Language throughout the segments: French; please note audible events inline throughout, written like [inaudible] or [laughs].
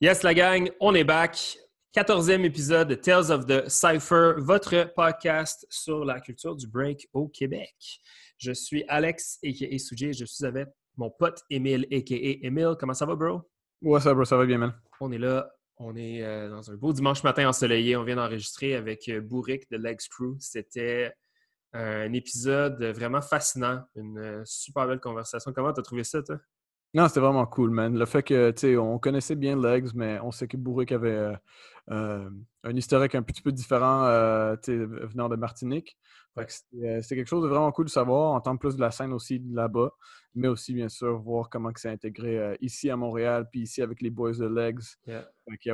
Yes, la gang, on est back. 14e épisode de Tales of the Cypher, votre podcast sur la culture du break au Québec. Je suis Alex, a.k.a. Soujay. Je suis avec mon pote Emile, a.k.a. Emile. Comment ça va, bro? Ouais, ça, bro, ça va bien, man. On est là. On est euh, dans un beau dimanche matin ensoleillé. On vient d'enregistrer avec euh, Bourric de Legs Crew. C'était un épisode vraiment fascinant. Une euh, super belle conversation. Comment t'as trouvé ça, toi? Non, c'était vraiment cool, man. Le fait que, tu sais, on connaissait bien Legs, mais on sait que Bourric avait un historique un petit peu différent, tu sais, venant de Martinique. C'était quelque chose de vraiment cool de savoir, entendre plus de la scène aussi là-bas, mais aussi, bien sûr, voir comment c'est intégré ici à Montréal, puis ici avec les boys de Legs.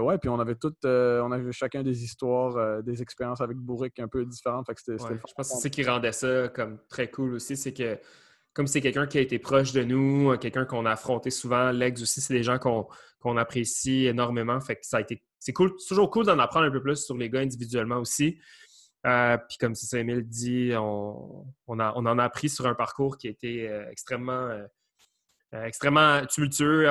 ouais, puis on avait toutes, on avait chacun des histoires, des expériences avec Bourric un peu différentes. je pense que c'est ce qui rendait ça comme très cool aussi, c'est que comme c'est quelqu'un qui a été proche de nous, quelqu'un qu'on a affronté souvent, Legs aussi, c'est des gens qu'on apprécie énormément. Fait que ça a été. C'est cool, toujours cool d'en apprendre un peu plus sur les gars individuellement aussi. Euh, puis comme ça, Emile dit, on, en a appris sur un parcours qui a été euh, extrêmement, euh, extrêmement tumultueux,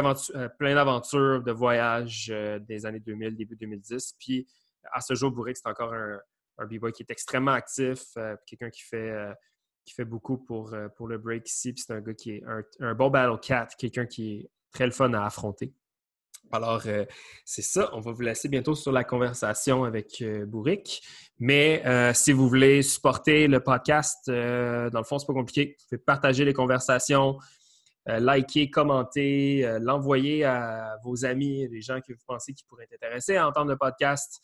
plein d'aventures, de voyages des années 2000, début 2010. Puis à ce jour, Bourric, c'est encore un, un b-boy qui est extrêmement actif, quelqu'un qui fait qui fait beaucoup pour, pour le break ici. C'est un gars qui est un, bon battle cat, quelqu'un qui est très le fun à affronter. Alors, euh, c'est ça. On va vous laisser bientôt sur la conversation avec euh. Mais euh, si vous voulez supporter le podcast, dans le fond, c'est pas compliqué. Vous pouvez partager les conversations, liker, commenter, l'envoyer à vos amis, les gens que vous pensez qui pourraient être intéressés à entendre le podcast.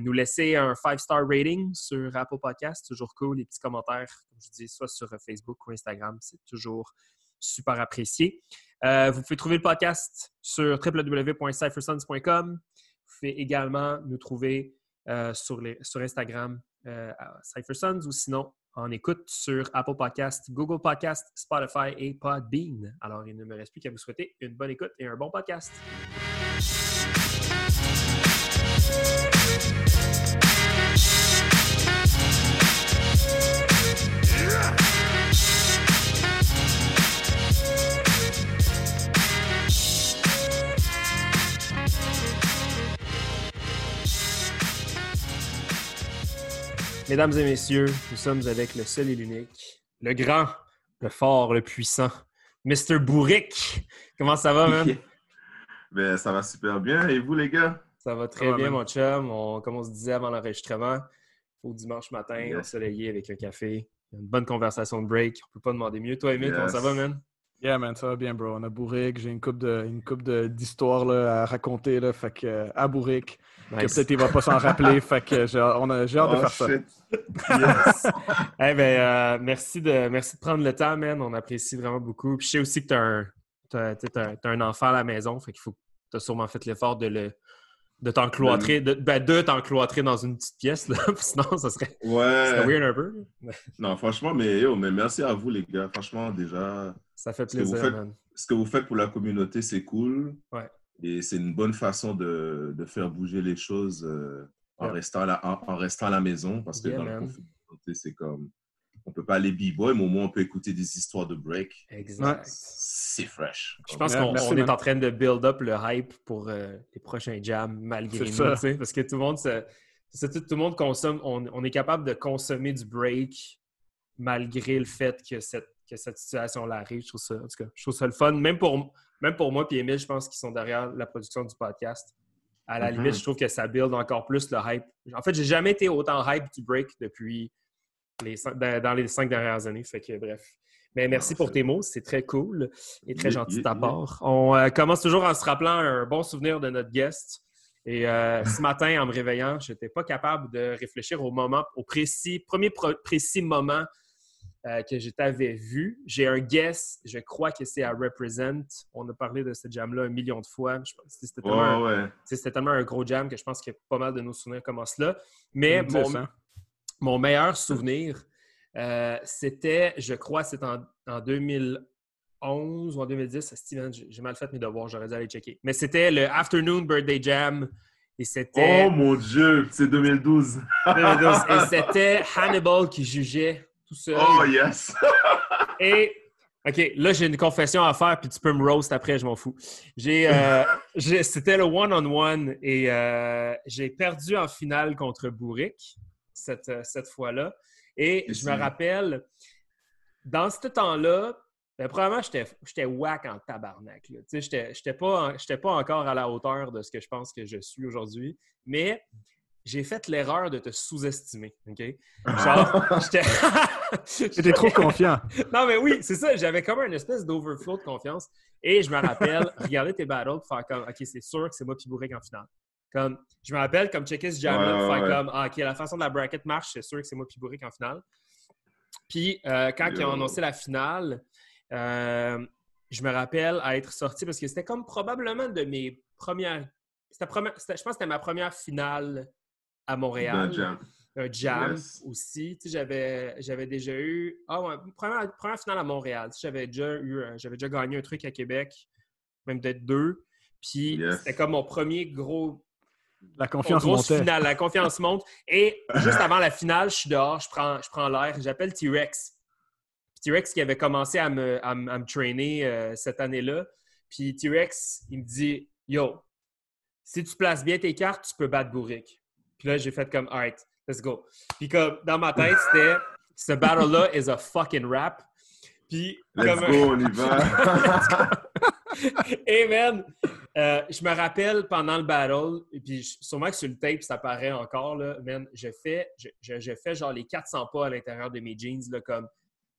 Nous laisser un five-star rating sur Apple Podcast, toujours cool. Les petits commentaires, comme je dis, soit sur Facebook ou Instagram, c'est toujours super apprécié. Euh, vous pouvez trouver le podcast sur www.cyphersons.com. Vous pouvez également nous trouver euh, sur, Instagram euh, Cyphersons ou sinon en écoute sur Apple Podcast, Google Podcast, Spotify et Podbean. Alors, il ne me reste plus qu'à vous souhaiter une bonne écoute et un bon podcast. Mesdames et messieurs, nous sommes avec le seul et l'unique, le grand, le fort, le puissant, Mr. Bourric. Comment ça va, man? [laughs] ben, ça va super bien. Et vous, les gars? Ça va très bien, mon chum. comme on se disait avant l'enregistrement, au dimanche matin, ensoleillé avec un café, une bonne conversation de break. On peut pas demander mieux. Toi, Emile, comment ça va, man? Yeah, man, ça va bien, bro. On a Bourric. J'ai une coupe de, une coupe d'histoires à raconter, là. Fait que, à Bourric. peut-être il va pas s'en rappeler. [laughs] fait que j'ai hâte de oh, faire ça. Yes. [laughs] ben, euh, merci, de, merci de prendre le temps, man. On apprécie vraiment beaucoup. Puis je sais aussi que tu as, un enfant à la maison. Fait qu'il faut tu as sûrement fait l'effort de le de t'encloîtrer, ben, de, ben, de t'encloîtrer dans une petite pièce, là. [laughs] sinon ça serait, ouais. weird un peu. [laughs] non, franchement, mais, yo, mais merci à vous, les gars. Franchement, déjà. Ça fait plaisir, ce que vous faites, Ce que vous faites pour la communauté, c'est cool. Ouais. Et c'est une bonne façon de, de, faire bouger les choses euh, en, restant à la, en, restant à la maison. Parce que dans la communauté, c'est comme. On peut pas aller b-boy, mais au moins on peut écouter des histoires de break. Exact. C'est fresh. Je pense qu'on est en train de build up le hype pour euh, les prochains jams malgré nous. Parce que tout le monde, tout, le monde consomme, on, est capable de consommer du break malgré le fait que cette, que cette situation-là arrive. Je trouve, ça, en tout cas, je trouve ça le fun. Même pour, même pour moi et Emile, je pense qu'ils sont derrière la production du podcast. À la mm-hmm. limite, je trouve que ça build encore plus le hype. En fait, j'ai jamais été autant hype du break depuis dans les cinq dernières années. Fait que bref. Mais merci pour tes mots, c'est très cool et très gentil de ta part. On euh, commence toujours en se rappelant un bon souvenir de notre guest. Et euh, ce matin, en me réveillant, je n'étais pas capable de réfléchir au moment, au précis, premier précis moment euh, que je t'avais vu. J'ai un guess, je crois que c'est à Represent. On a parlé de ce jam-là un million de fois. C'était tellement, un gros jam que je pense que pas mal de nos souvenirs commencent là. Mais mon, mon meilleur souvenir, euh, c'était, je crois, c'était en, 2011 ou en 2010. Steven, j'ai mal fait mes devoirs, j'aurais dû aller checker. Mais c'était le Afternoon Birthday Jam. Et c'était. Oh mon Dieu, c'est 2012. 2012. Et [laughs] c'était Hannibal qui jugeait tout seul. Oh yes! [laughs] Et OK, là, j'ai une confession à faire, puis tu peux me roast après, je m'en fous. J'ai, euh, c'était le one-on-one et euh, j'ai perdu en finale contre Bourric cette, euh, cette fois-là. Et je me rappelle, dans ce temps-là, ben, probablement, j'étais whack en tabarnak. Je n'étais pas, pas encore à la hauteur de ce que je pense que je suis aujourd'hui. Mais j'ai fait l'erreur de te sous-estimer. OK? Genre, [laughs] j'étais. [laughs] trop confiant. non, mais oui, c'est ça. J'avais comme un espèce d'overflow de confiance. Et je me rappelle, regarder tes battles, faire comme, OK, c'est sûr que c'est moi qui bourrique en finale. Comme, je me rappelle, comme checker ce jam-là, faire comme, ah, OK, la façon de la bracket marche, c'est sûr que c'est moi qui bourrique en finale. Puis, euh, quand ils ont annoncé la finale, euh, je me rappelle à être sorti parce que c'était comme probablement de mes premières. C'était, je pense que c'était ma première finale à Montréal. Un jam. aussi. j'avais, j'avais déjà eu. Ah ouais, première, première finale à Montréal. j'avais déjà eu j'avais déjà gagné un truc à Québec, même peut-être deux. Puis c'était comme mon premier gros. La confiance monte. finale. La confiance monte. Et juste avant la finale, je suis dehors, je prends, je prends l'air, j'appelle T-Rex. T-Rex qui avait commencé à me, à, me trainer euh, cette année-là. Puis T-Rex, il me dit Yo, si tu places bien tes cartes, tu peux battre Bourrique. Puis là, j'ai fait comme, alright, let's go. Puis comme, dans ma tête, [laughs] c'était, ce battle-là is a fucking rap. Puis, let's go, on y va. [laughs] [laughs] Et man, euh, je me rappelle pendant le battle, et puis sûrement que sur le tape, ça paraît encore, là, man, j'ai fait, j'ai fait genre les 400 pas à l'intérieur de mes jeans, là, comme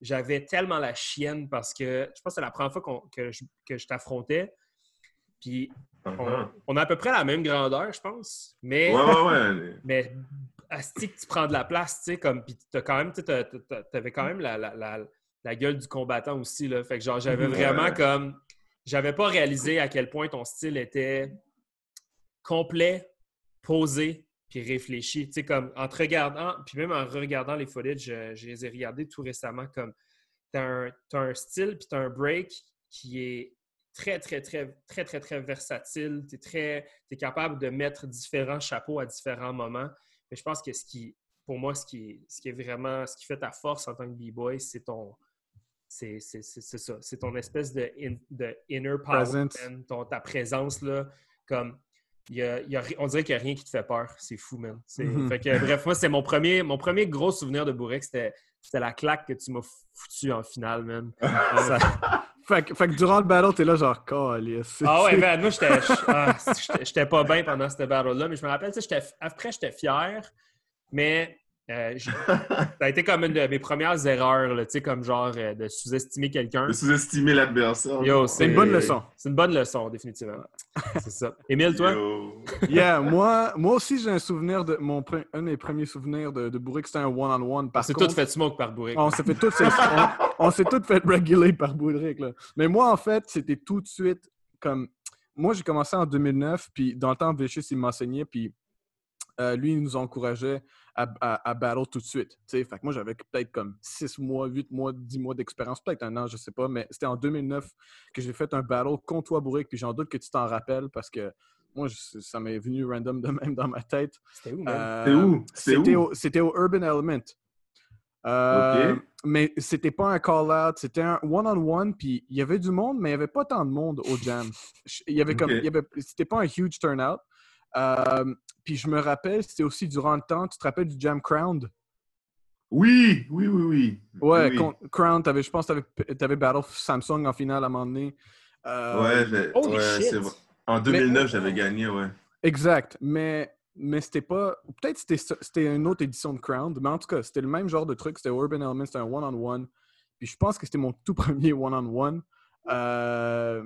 j'avais tellement la chienne parce que je pense que c'est la première fois que je, que je t'affrontais. Puis uh-huh. on, a à peu près la même grandeur, je pense. Mais, ouais, ouais, ouais. [laughs] mais que tu prends de la place, tu sais, comme, puis t'as quand même, t'avais quand même la, la, la, gueule du combattant aussi, là. Fait que genre, j'avais [laughs] vraiment comme, j'avais pas réalisé à quel point ton style était complet, posé, puis réfléchi. Tu sais, comme, en te regardant, puis même en regardant les footage, je, je les ai regardés tout récemment, comme, t'as un, as un style, puis t'as un break qui est très, très, très, très, très, très versatile. Tu es capable de mettre différents chapeaux à différents moments. Mais je pense que ce qui, pour moi, ce qui, ce qui est vraiment, ce qui fait ta force en tant que B-boy, c'est ton. C'est ça. C'est ton espèce de, de inner power, ton, ta présence, là. Comme, y y a, on dirait qu'il n'y a rien qui te fait peur. C'est fou, man. Mm-hmm. fait que, bref, moi, c'est mon premier, mon premier gros souvenir de Bourek. C'était la claque que tu m'as foutu en finale, man. [laughs] Fait que, fait que, durant le battle, t'es là genre, calice. Ah ouais, ben moi, [laughs] ah, j'étais pas bien pendant ce battle-là, mais je me rappelle, après, j'étais fier, mais euh, [laughs] ça a été comme une de mes premières erreurs, tu sais, comme genre euh, de sous-estimer quelqu'un. De sous-estimer l'adversaire. C'est une bonne leçon. C'est une bonne leçon, définitivement. [laughs] c'est ça. Émile, toi? yeah, moi, moi aussi, j'ai un souvenir de. Mon, un des premiers souvenirs de, de Bourrique, c'était un one-on-one. On s'est tout fait smoke par Bourrique. On s'est fait tout, on, s'est tout fait reguler par Bourrique. Là. Mais moi, en fait, c'était tout de suite comme. Moi, j'ai commencé en 2009, puis dans le temps, Vicious, il m'enseignait, puis euh, lui, il nous encourageait à, battle tout de suite. Fait que moi, j'avais peut-être comme 6 mois, 8 mois, 10 mois d'expérience, peut-être un an, je sais pas, mais c'était en 2009 que j'ai fait un battle contre toi, Bourrique, puis j'en doute que tu t'en rappelles parce que moi, ça m'est venu random de même dans ma tête. C'était où, euh, C'était où? C'était au, Urban Element. Euh, mais c'était pas un call-out, c'était un one-on-one, puis il y avait du monde, mais il n'y avait pas tant de monde au jam. Il y avait comme, c'était pas un huge turnout. Euh, puis je me rappelle, c'était aussi durant le temps, tu te rappelles du Jam Crown? Oui, oui, oui, oui. Ouais, Crown, je pense que tu avais, Battle Samsung en finale à un moment donné. Euh, ouais, c'est vrai. En 2009, j'avais gagné, ouais. Exact, mais, mais c'était pas. Peut-être c'était c'était une autre édition de Crown, mais en tout cas, c'était le même genre de truc. C'était Urban Element, c'était un one-on-one. Puis je pense que c'était mon tout premier one-on-one. Euh,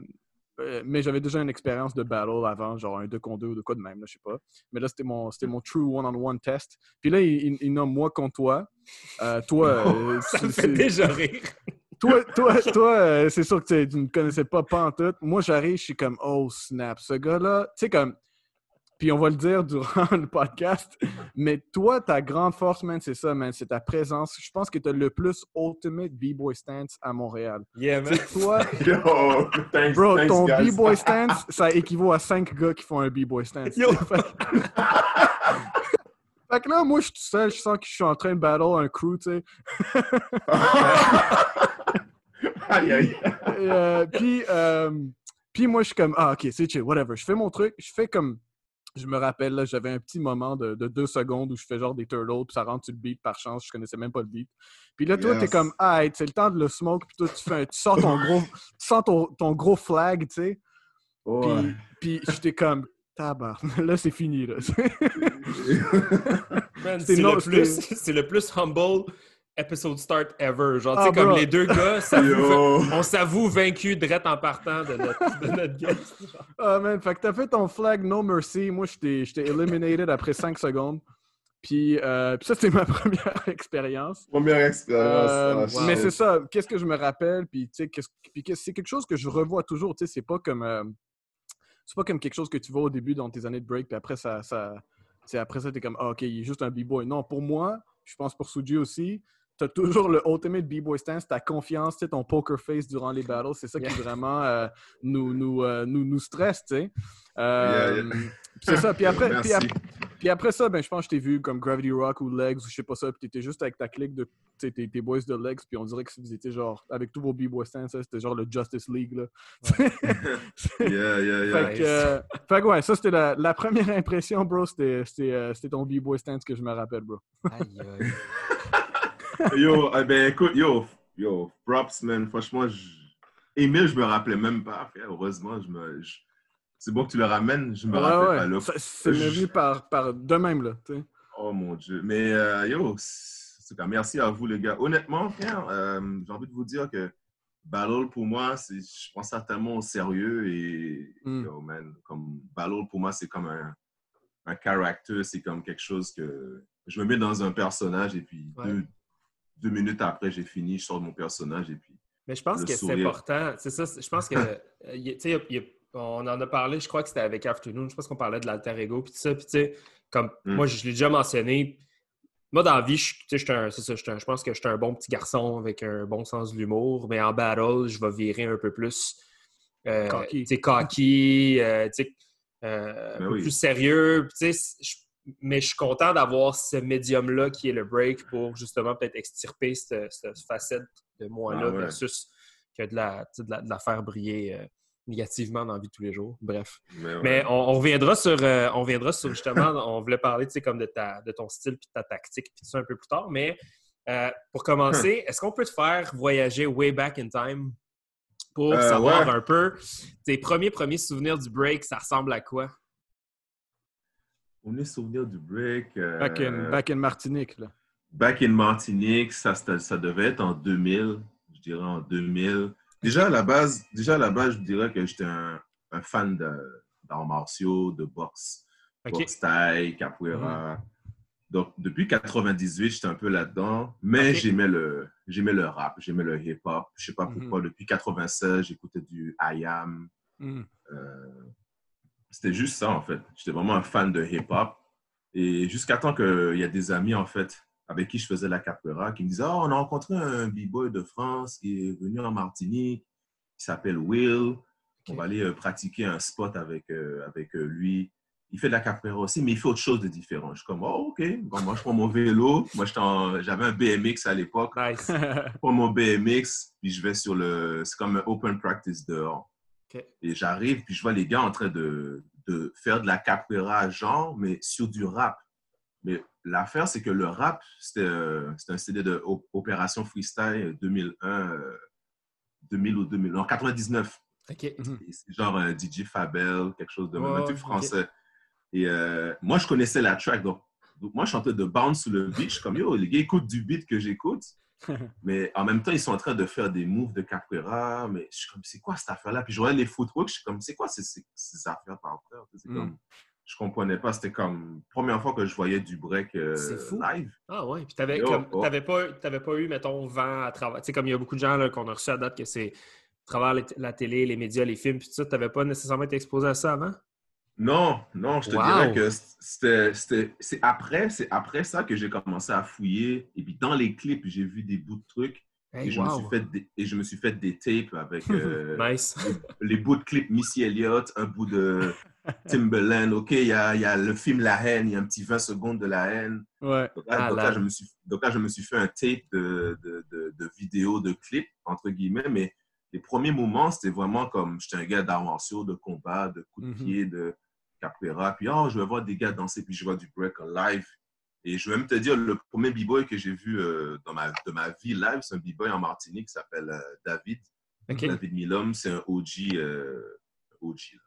euh, mais j'avais déjà une expérience de battle avant, genre un 2 contre 2 ou de quoi de même, je sais pas. Mais là, c'était mon, c'était mon true one-on-one test. Puis là, il, il, nomme moi contre toi. Euh, toi. [laughs] Euh, ça me fait déjà rire. Toi, toi, toi c'est sûr que tu ne connaissais pas pas en tout. Moi, j'arrive, je suis comme, oh snap, ce gars-là, tu sais, comme, puis on va le dire durant [laughs] le podcast, mais toi, ta grande force, man, c'est ça, man, c'est ta présence. Je pense que tu as le plus ultimate B-boy stance à Montréal. Yeah, man. Toi, [laughs] bro, ton B-boy [laughs] stance, ça équivaut à cinq gars qui font un B-boy stance. Yo. Fait que là, moi, je suis tout seul, je sens que je suis en train de battle un crew, tu sais. aïe, aïe. Euh, puis, euh, puis moi, je suis comme, ah, ok, c'est chill, whatever. Je fais mon truc, je fais comme, je me rappelle, là, j'avais un petit moment de, de, deux secondes où je fais genre des turtles, puis ça rentre sur le beat par chance, je connaissais même pas le beat. Puis là, toi, t'es comme, ah, c'est le temps de le smoke, puis toi, tu, fais tu sors ton gros, [laughs] tu sors ton, ton gros flag, tu sais. Puis, puis j'étais comme, tabar, [laughs] là, c'est fini, là. [laughs] c'est le, plus, c'est le plus humble episode start ever. Genre, tu sais, ah, comme les deux gars, on s'avoue vaincu direct en partant de notre, de notre [laughs] guest. Ah, man, fait que t'as fait ton flag No Mercy. Moi, j'étais eliminated après 5 secondes. Puis, euh, puis ça, c'était ma [laughs] première expérience. Première expérience. Euh, ah, mais c'est ça. Qu'est-ce que je me rappelle? Puis, tu sais, c'est quelque chose que je revois toujours. Tu sais, c'est pas comme... Euh, c'est pas comme quelque chose que tu vois au début dans tes années de break, puis après ça, ça après ça, t'es comme, ah, OK, il est juste un b-boy. Non, pour moi, je pense pour Suji aussi, t'as toujours le ultimate b-boy stance, ta confiance, ton poker face durant les battles. C'est ça qui vraiment euh, nous, nous, euh, nous, nous stresse, tu sais. Euh, c'est ça. Puis après, puis après, ça, ben, je pense que je t'ai vu comme Gravity Rock ou Legs ou je sais pas ça. Puis t'étais juste avec ta clique de tes, tes boys de Legs. Puis on dirait que vous étiez genre, avec tous vos b-boy stands, c'était genre le Justice League. Là. [laughs] yeah, yeah, yeah. Fait que, fait que ouais, ça c'était la, la, première impression, bro. C'était ton b-boy stance que je me rappelle, bro. aïe, aïe [laughs] yo, eh ben écoute, yo, yo, props, man. Franchement, je... Emile, je me rappelais même pas, Heureusement, je me. C'est bon que tu le ramènes, je me rappelle pas C'est venu par, par de même, là. Oh mon Dieu. Mais euh, yo, merci à vous, les gars. Honnêtement, euh, j'ai envie de vous dire que Battle, pour moi, je prends ça tellement au sérieux et, mm. yo, man, comme Battle, pour moi, c'est comme un, un character, c'est comme quelque chose que je me mets dans un personnage et puis deux minutes après, j'ai fini, je sors de mon personnage et puis. Mais je pense que c'est important. C'est ça, je pense que. Euh, tu sais, on en a parlé, je crois que c'était avec Afternoon, je pense qu'on parlait de l'alter ego, puis tout ça. Puis, tu sais, comme hmm. moi, je l'ai déjà mentionné, moi, dans la vie, je, un, ça, je, pense que je suis un bon petit garçon avec un bon sens de l'humour, mais en battle, je vais virer un peu plus. Euh, cocky. cocky euh, euh, ben plus sérieux. Tu sais, mais je suis content d'avoir ce médium-là qui est le break pour justement peut-être extirper cette, facette de moi-là ah versus que de la, de la, faire briller euh, négativement dans la vie de tous les jours. Bref. Mais, on, reviendra sur, euh, on reviendra sur justement, [laughs] on voulait parler comme de, ta, de ton style puis de ta tactique puis tout ça un peu plus tard. Mais euh, pour commencer, est-ce qu'on peut te faire voyager way back in time pour savoir un peu tes premiers premiers souvenirs du break, ça ressemble à quoi? On est souvenir du break. Euh, back, in, Martinique, là. Back in Martinique, ça, ça, devait être en 2000, je dirais en 2000. Déjà, à la base, déjà à la base je dirais que j'étais un, fan d'arts martiaux, de boxe. Boxe taille, capoeira. Mm. Donc, depuis 98, j'étais un peu là-dedans, mais j'aimais le, j'aimais le rap, j'aimais le hip-hop. Je sais pas mm-hmm. pourquoi, depuis 96, j'écoutais du IAM. Mm. Euh, c'était juste ça, en fait. J'étais vraiment un fan de hip-hop. Et jusqu'à temps qu'il y a des amis, en fait, avec qui je faisais la capoeira, qui me disaient oh, on a rencontré un b-boy de France qui est venu en Martinique, qui s'appelle Will. On va aller euh, pratiquer un spot avec, euh, avec euh, lui. Il fait de la capoeira aussi, mais il fait autre chose de différent. Je suis comme, oh, OK. moi, je prends mon vélo. Moi, j'avais un BMX à l'époque. Nice. je prends mon BMX, puis je vais sur le. C'est comme un open practice dehors. Et j'arrive, puis je vois les gars en train de, de faire de la capoeira genre, mais sur du rap. Mais l'affaire, c'est que le rap, c'était euh, un CD de Opération Freestyle 2001, 2000 ou 2000, non, 99. Mhm. C'est genre un DJ Fabel, quelque chose de même, un français. Et euh, moi, je connaissais la track, donc, moi, je chantais de bounce sur le beat. Je suis comme, yo, les gars écoutent du beat que j'écoute. [laughs] mais en même temps, ils sont en train de faire des moves de capoeira. Mais je suis comme, c'est quoi cette affaire-là? Puis je voyais les footwork, je suis comme, c'est quoi ces, ces, affaires par terre? C'est comme, mm. je comprenais pas. C'était comme, première fois que je voyais du break euh, live. Ah ouais. Puis t'avais, oh. pas, pas eu, mettons, vent à travers. Tu sais, comme il y a beaucoup de gens qu'on a reçus à date que c'est à travers la télé, les médias, les films, puis tout ça, t'avais pas nécessairement été exposé à ça avant? Non, non, je te dirais que c'est après, après ça que j'ai commencé à fouiller. Et puis dans les clips, j'ai vu des bouts de trucs. et, je me suis fait des, et je me suis fait des tapes avec euh, [laughs] les, bouts de clips Missy Elliott, un bout de [laughs] Timberland, OK, il y a, y a, le film La haine, il y a un petit 20 secondes de La haine. Ouais. Donc là, ah, je, me suis, donc là je me suis fait un tape de, de, de, de vidéos, de clips, entre guillemets, mais les premiers moments, c'était vraiment comme, j'étais un gars d'arts martiaux, de combat, de coups de mhm. pied, de capoeira. Puis, oh, je vais voir des gars danser, puis je vois du break en live. Et je vais même te dire, le premier b-boy que j'ai vu euh, dans ma, de ma vie live, c'est un b-boy en Martinique qui s'appelle euh, David. David Milom, c'est un OG. Euh, OG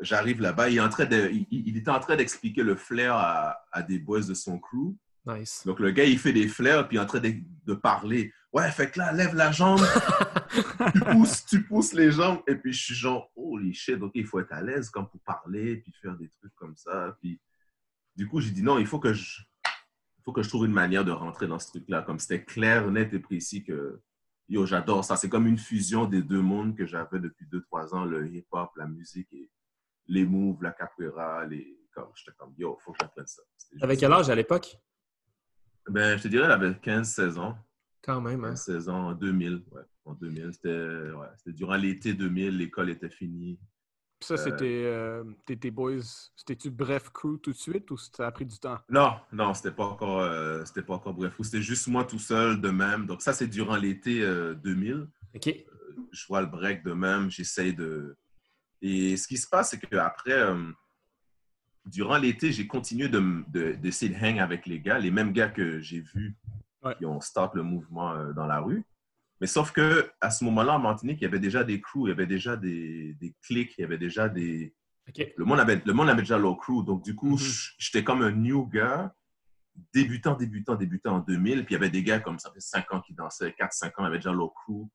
J'arrive là-bas, il, il, il, était en train d'expliquer le flair à, à, des boys de son crew. Nice. Donc le gars, il fait des flairs, puis il est en train de, de parler. Ouais, fait que là, lève la jambe, [laughs] tu, pousses, tu pousses les jambes, et puis je suis genre, holy shit, ok, il faut être à l'aise comme pour parler, puis faire des trucs comme ça. Puis du coup, j'ai dit non, il faut que je, il faut que je trouve une manière de rentrer dans ce truc-là. Comme c'était clair, net et précis que, yo, j'adore ça. C'est comme une fusion des deux mondes que j'avais depuis 2-3 ans, le hip-hop, la musique et les moves, la capoeira, les... Comme, j'étais comme, yo, il faut que j'apprenne ça. Avec quel âge à l'époque? Ben, je te dirais, elle avait 15-16 ans. Quand même, hein? 16 ans, en 2000, ouais. En 2000, c'était ouais, durant l'été 2000, l'école était finie ça, c'était euh, tes boys. C'était-tu Bref Crew tout de suite ou ça a pris du temps? Non, non, c'était pas encore euh, c'était pas encore Bref Crew. C'était juste moi tout seul de même. Donc, ça, c'est durant l'été 2000. Euh, OK. je vois le break de même. J'essaye de. Et ce qui se passe, c'est qu'après, durant l'été, j'ai continué d'essayer de, de, hang avec les gars, les mêmes gars que j'ai vus qui ont start le mouvement dans la rue. Mais sauf que à ce moment-là, en Martinique, il y avait déjà des crews, il y avait déjà des, des clics, il y avait déjà des. Le, monde avait, le monde avait déjà leur crew. Donc, du coup, mm-hmm. j'étais comme un new gars, débutant, débutant, débutant en 2000. Puis il y avait des gars comme ça fait 5 ans qui dansaient, 4-5 ans, ils avaient déjà leur crew.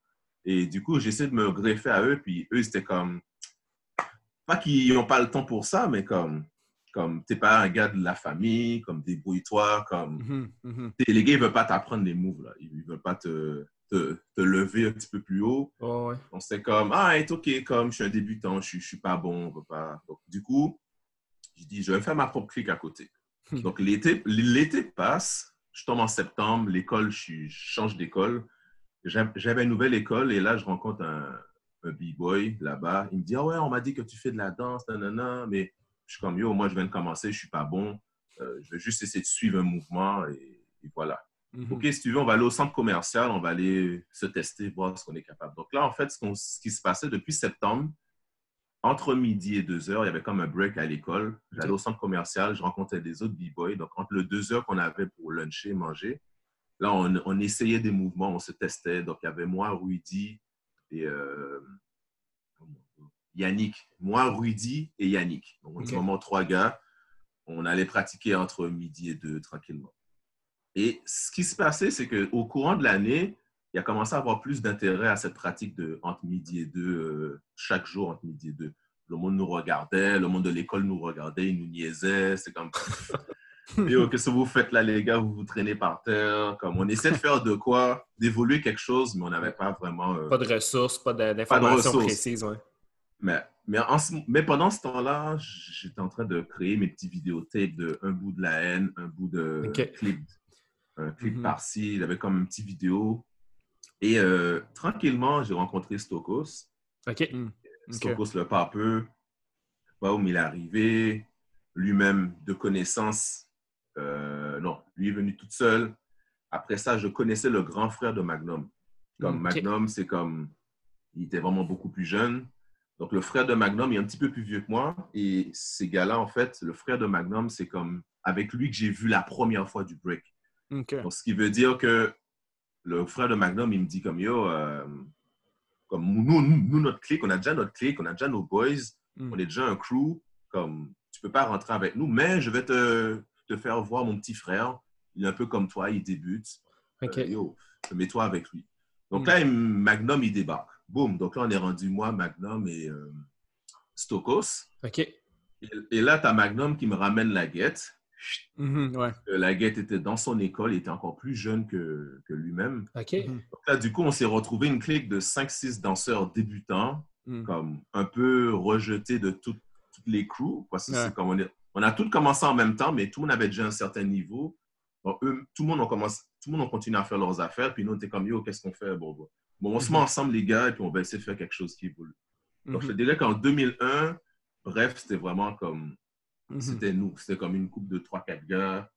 Et du coup, j'essaie de me greffer à eux. Puis eux, c'était comme. Pas qu'ils n'ont pas le temps pour ça, mais comme comme t'es pas un gars de la famille, comme débrouille-toi, comme mm-hmm, mm-hmm. les gars ils veulent pas t'apprendre les moves là, ils veulent pas te te, lever un petit peu plus haut. Oh, Donc, c'était comme, ah, c'est OK, comme je suis un débutant, je ne suis pas bon. Pas... Donc, du coup, je dis, je vais faire ma propre clique à côté. Hmm. Donc, l'été passe, je tombe en septembre, l'école, je, change d'école. J'avais une nouvelle école et là, je rencontre un, un b-boy là-bas. Il me dit, ah ouais, on m'a dit que tu fais de la danse, nanana, mais je suis comme, yo, moi, je viens de commencer, je ne suis pas bon. Euh, je vais juste essayer de suivre un mouvement et voilà. Mhm. OK, si tu veux, on va aller au centre commercial, on va aller se tester, voir ce qu'on est capable. Donc là, en fait, ce, qui se passait depuis septembre, entre midi et deux heures, il y avait comme un break à l'école. J'allais au centre commercial, je rencontrais des autres b-boys. Donc, entre les deux heures qu'on avait pour luncher, manger, là, on, essayait des mouvements, on se testait. Donc, il y avait moi, Rudy et euh, Yannick. Moi, Rudy et Yannick. Donc, on était vraiment trois gars. On allait pratiquer entre midi et deux tranquillement. Et ce qui se passait, c'est qu'au courant de l'année, il a commencé à avoir plus d'intérêt à cette pratique de entre midi et deux, euh, chaque jour entre midi et deux. Le monde nous regardait, le monde de l'école nous regardait, il nous niaisait. C'est comme. [laughs] qu'est-ce que vous faites là, les gars? Vous vous traînez par terre? Comme on essaie de faire de quoi? D'évoluer quelque chose, mais on n'avait pas vraiment. Euh, pas de ressources, pas d'informations précises. Mais, mais, en mais, pendant ce temps-là, j'étais en train de créer mes petits vidéotapes de un bout de la haine, un bout de clip un clip mm-hmm. par-ci, il avait comme une petite vidéo. Et euh, tranquillement, j'ai rencontré Stokos. OK. Mm. Stokos le papeux, pas où il est arrivé, lui-même de connaissance. Euh, non, lui est venu tout seul. Après ça, je connaissais le grand frère de Magnum. Comme Magnum, c'est comme. Il était vraiment beaucoup plus jeune. Donc, le frère de Magnum est un petit peu plus vieux que moi. Et ces gars-là, en fait, le frère de Magnum, c'est comme avec lui que j'ai vu la première fois du break ce qui veut dire que le frère de Magnum, il me dit comme yo, euh, comme nous, nous, notre clique, on a déjà notre clique, on a déjà nos boys, hmm. on est déjà un crew, comme tu peux pas rentrer avec nous, mais je vais te, te faire voir mon petit frère. Il est un peu comme toi, il débute. Okay. Euh, yo, mets-toi avec lui. Donc hmm. là, Magnum, il débarque. Boum. Donc là, on est rendu moi, Magnum et euh, Stokos. OK. Et, et là, tu as Magnum qui me ramène la guette. Mm-hmm, la guette était dans son école, il était encore plus jeune que, que lui-même. Mm-hmm. Donc là, du coup, on s'est retrouvé une clique de 5-6 danseurs débutants, mm. comme un peu rejetés de toutes les crews. Parce que comme on, est, on, a tous commencé en même temps, mais tout le monde avait déjà un certain niveau. eux, tout, le monde a commencé, tout le monde a continué à faire leurs affaires, puis nous, on était comme, yo, qu'est-ce qu'on fait? Bon, bon. on se met mm-hmm. ensemble, les gars, et puis on va essayer de faire quelque chose qui évolue. Donc, je te dirais qu'en 2001, bref, c'était vraiment comme. Mhm. C'était nous. C'était comme une coupe de 3-4 gars.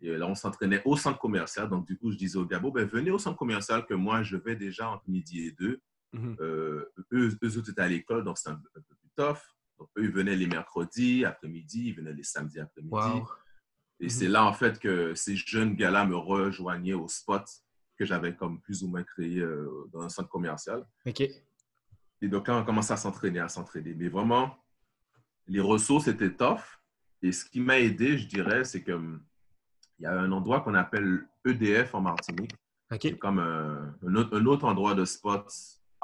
Et là, on s'entraînait au centre commercial. Donc, du coup, je disais au gars, bon, ben, venez au centre commercial que moi, je vais déjà entre midi et deux. Mhm. Euh, eux, eux autres étaient à l'école, donc c'était un, un peu plus tough. Donc, eux, ils venaient les mercredis après-midi, ils venaient les samedis après-midi. Wow. Et Mhm. c'est là, en fait, que ces jeunes gars-là me rejoignaient au spot que j'avais comme plus ou moins créé euh, dans un centre commercial. OK. Et donc là, on commence à s'entraîner, à s'entraîner. Mais vraiment, les ressources étaient tough. Et ce qui m'a aidé, je dirais, c'est que hum, il y a un endroit qu'on appelle EDF en Martinique. OK. C'est comme un, un autre, un autre endroit de spot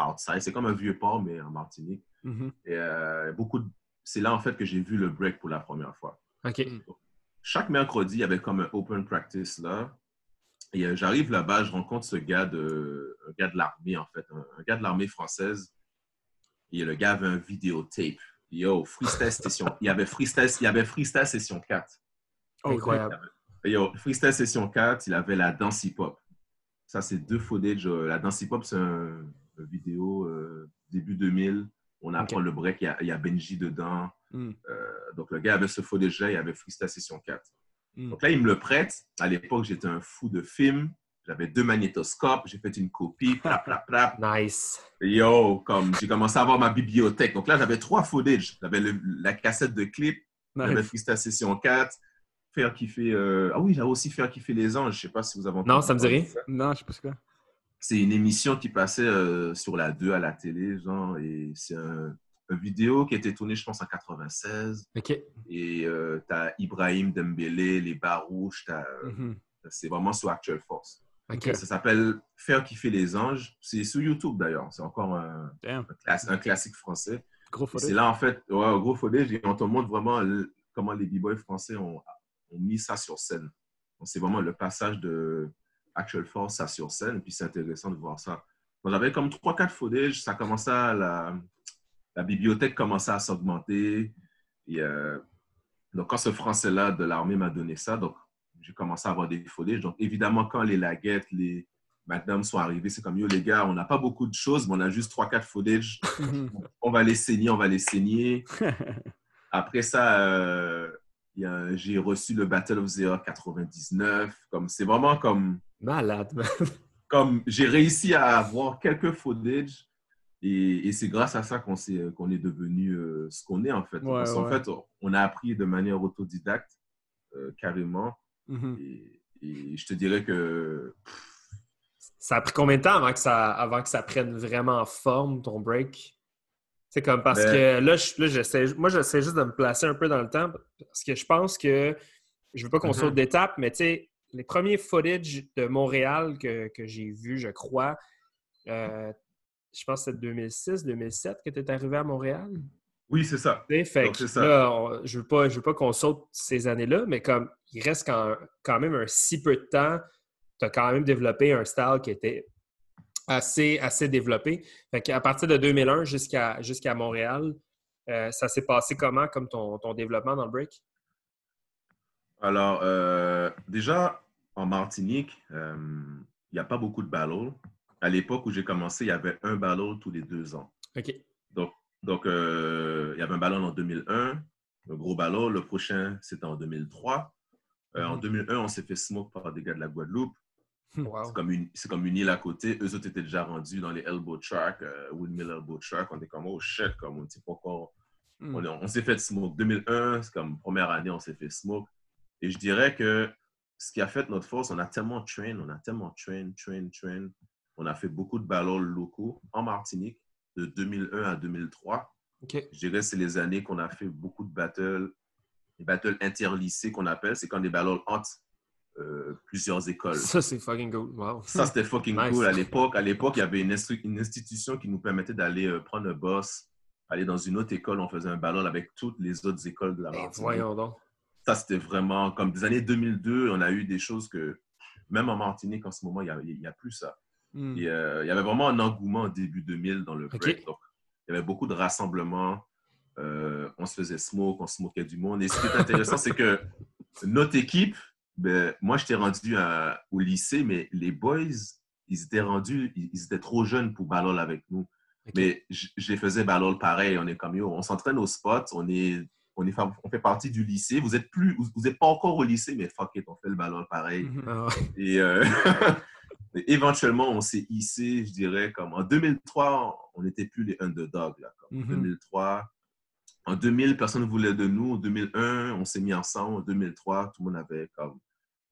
outside. C'est comme un vieux port, mais en Martinique. Mhm. Et euh, beaucoup de- C'est là, en fait, que j'ai vu le break pour la première fois. OK. Chaque mercredi, il y avait comme un open practice là. Et euh, j'arrive là-bas, je rencontre ce gars de, un gars de l'armée, en fait, un, un gars de l'armée française. Et le gars avait un vidéotape. Yo, Freestyle Session. Il y avait Freestyle, il y avait Freestyle Session 4. Oh, Incroyable. Yo, Freestyle Session 4, il avait la danse hip-hop. Ça, c'est deux footage. euh, La danse hip-hop, c'est un, un vidéo euh, début 2000. On apprend Ok. le break, il y, a, il y a Benji dedans. Mm. Euh, donc, le gars avait ce footage-là, il y avait Freestyle Session 4. Mm. Donc là, il me le prête. À l'époque, j'étais un fou de film. J'avais deux magnétoscopes. J'ai fait une copie. Plap, plap, plap. [laughs] Nice. Yo, comme j'ai commencé à avoir ma bibliothèque. Donc là, j'avais trois footage. J'avais le- la cassette de clip. J'avais. Freestyle Session 4. Faire kiffer. euh, Ah oui, j'avais aussi Faire kiffer les anges. Je sais pas si vous avez entendu Non, ça me dit rien. Non, je sais pas ce que c'est. C'est une émission qui passait euh, sur la 2 à la télé, genre, et c'est un, un vidéo qui a été tourné, je pense, en 96. OK. Et euh, t'as Ibrahim Dembélé, les Barouches, euh, Mhm. c'est vraiment sur Actual Force. OK. Ok. Ça s'appelle Faire kiffer les anges. C'est sur YouTube d'ailleurs. C'est encore un, un class- un classique français. C'est là, en fait, ouais, gros et on te montre vraiment le- comment les b-boys français ont, ont mis ça sur scène. C'est vraiment le passage de Actual Force à sur scène, puis c'est intéressant de voir ça. J'avais comme 3-4 footage, ça commençait à, la, la bibliothèque commençait à s'augmenter. Et euh, donc, quand ce français-là de l'armée m'a donné ça, donc j'ai commencé à avoir des footage. Donc, évidemment, quand les laguettes, les McDam sont arrivés, c'est comme, yo, les gars, on n'a pas beaucoup de choses, mais on a juste 3-4 footage Mhm. on va les saigner, on va les saigner. [laughs] Après ça, euh, j'ai reçu le Battle of the Earth 99. Comme, c'est vraiment comme, Malade, comme j'ai réussi à avoir quelques footage et, et c'est grâce à ça qu'on, s'est- qu'on est devenu euh, ce qu'on est en fait. Ouais, Parce qu'en ouais. fait, on a appris de manière autodidacte euh, carrément Mhm. et, et je te dirais que Ça a pris combien de temps avant que ça, avant que ça prenne vraiment forme, ton break? C'est comme parce Ben- que là, je- là, j'essaie, moi, j'essaie juste de me placer un peu dans le temps parce que je pense que je veux pas qu'on Mhm. saute d'étape, mais tu sais, les premiers footage de Montréal que, que j'ai vus, je crois, euh, je pense que c'est 2006, 2007 que tu es arrivé à Montréal? oui, c'est ça. Fait Donc, que ça. là, on- je veux pas, je veux pas qu'on saute ces années-là, mais comme il reste quand, quand même un si peu de temps, tu as quand même développé un style qui était assez, assez développé. Fait qu'à partir de 2001 jusqu'à jusqu'à Montréal, euh, ça s'est passé comment comme ton, ton développement dans le break? Alors, euh, déjà, en Martinique, euh, il n'y a pas beaucoup de battles. À l'époque où j'ai commencé, il y avait un battle tous les deux ans. OK. Donc, donc euh, il y avait un ballon en 2001, un gros ballon. Le prochain, c'était en 2003. Euh, En Mhm. 2001, on s'est fait smoke par des gars de la Guadeloupe. [laughs] Wow. C'est comme, une, comme une île à côté. Eux autres étaient déjà rendus dans les elbow track, euh, windmill elbow track. On était comme, oh shit, comme on ne sait pas encore. Mhm. On, on s'est fait smoke. 2001, c'est comme première année, on s'est fait smoke. Et je dirais que ce qui a fait notre force, on a tellement train, on a tellement train, train, train. On a fait beaucoup de ballons locaux en Martinique de 2001 à 2003. OK. Je dirais que c'est les années qu'on a fait beaucoup de battles, les battles interlycées qu'on appelle. C'est quand des battles entre euh, plusieurs écoles. Ça, c'est fucking good. Wow. Ça, c'était fucking Nice. cool. À l'époque, à l'époque, il y avait une, une institution qui nous permettait d'aller euh, prendre un boss, aller dans une autre école. On faisait un ballon avec toutes les autres écoles de la Ben, Martinique. voyons donc. Ça, c'était vraiment comme des années 2002. On a eu des choses que, même en Martinique, en ce moment, il n'y a, il y a plus ça. Et, euh, il y avait vraiment un engouement début 2000 dans le break. Donc, il y avait beaucoup de rassemblements. Euh, on se faisait smoke, on se moquait du monde. Et ce qui est intéressant, c'est que notre équipe, ben, moi, j'étais rendu à- au lycée, mais les boys, ils étaient rendus, ils, ils étaient trop jeunes pour ballon avec nous. Mais je, les faisais ballol pareil. On est comme, yo, on s'entraîne au spot, on est on, est, on fait partie du lycée. Vous êtes plus, vous n'êtes pas encore au lycée, mais fuck it, on fait le ballon pareil. [laughs] Ah euh, [laughs] éventuellement, on s'est hissé, je dirais, comme en 2003, on n'était plus les underdogs. Là, comme. En 2003, mhm. en 2000, personne ne voulait de nous. En 2001, on s'est mis ensemble. En 2003, tout le monde avait comme.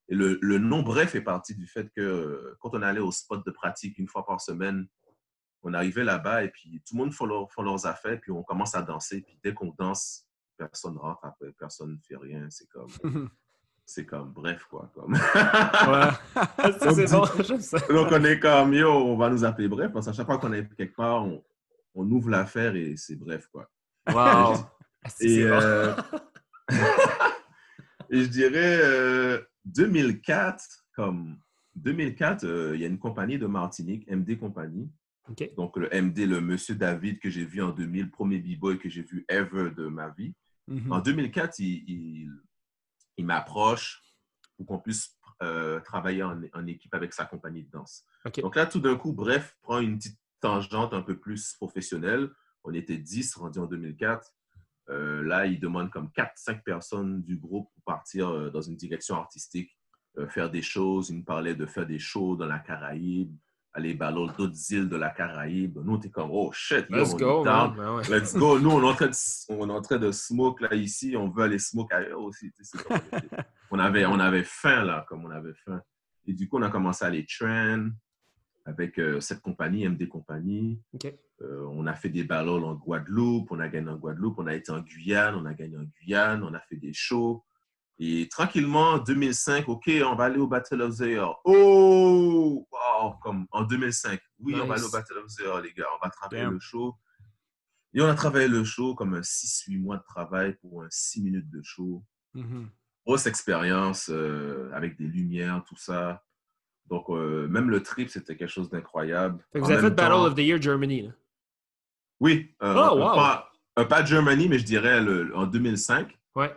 Et le, le nom bref fait partie du fait que quand on allait au spot de pratique une fois par semaine, on arrivait là-bas et puis tout le monde fait, leurs affaires, puis on commence à danser. Puis dès qu'on danse, personne rentre après, personne ne fait rien. C'est comme. [laughs] c'est comme bref, quoi. Comme... [laughs] c'est bon, Donc, on est comme, yo, on va nous appeler bref, parce qu'à chaque fois qu'on est quelque part, on, on ouvre l'affaire et c'est bref, quoi. Wow! [laughs] et, euh... [laughs] et je dirais 2004, euh, comme 2004, euh, il y a une compagnie de Martinique, MD Compagnie. Donc, le MD, le monsieur David que j'ai vu en 2000, premier b-boy que j'ai vu ever de ma vie. En 2004, mhm. il, il, m'approche pour qu'on puisse euh, travailler en, en, équipe avec sa compagnie de danse. Donc là, tout d'un coup, bref, prend une petite tangente un peu plus professionnelle. On était 10 rendus en 2004. Euh, là, il demande comme 4-5 personnes du groupe pour partir euh, dans une direction artistique, faire des choses. Il me parlait de faire des shows dans la Caraïbe, aller ballot d'autres îles de la Caraïbe. Nous, on était comme, oh shit, let's go, ben let's go. Nous, on est, en train de, [laughs] on est en train de smoke là ici, on veut aller smoke ailleurs aussi. [laughs] on, avait, on avait faim là, comme on avait faim. Et du coup, on a commencé à aller train avec euh, cette compagnie, MD Compagnie. Euh, on a fait des ballots en Guadeloupe, on a gagné en Guadeloupe, on a été en Guyane, on a gagné en Guyane, on a fait des shows. Et tranquillement, en 2005, OK, on va aller au Battle of the Year. Oh, wow, comme en 2005. Oui, on va aller au Battle of the Year, les gars. On va travailler le show. Et on a travaillé le show comme un 6-8 mois de travail pour un 6 minutes de show. Mm-hmm. Grosse expérience euh, avec des lumières, tout ça. Donc, euh, même le trip, c'était quelque chose d'incroyable. Vous avez fait Battle of the Year Germany. Là. Oui. Euh, oh, wow. pas, pas, Germany, mais je dirais le, en 2005. Ouais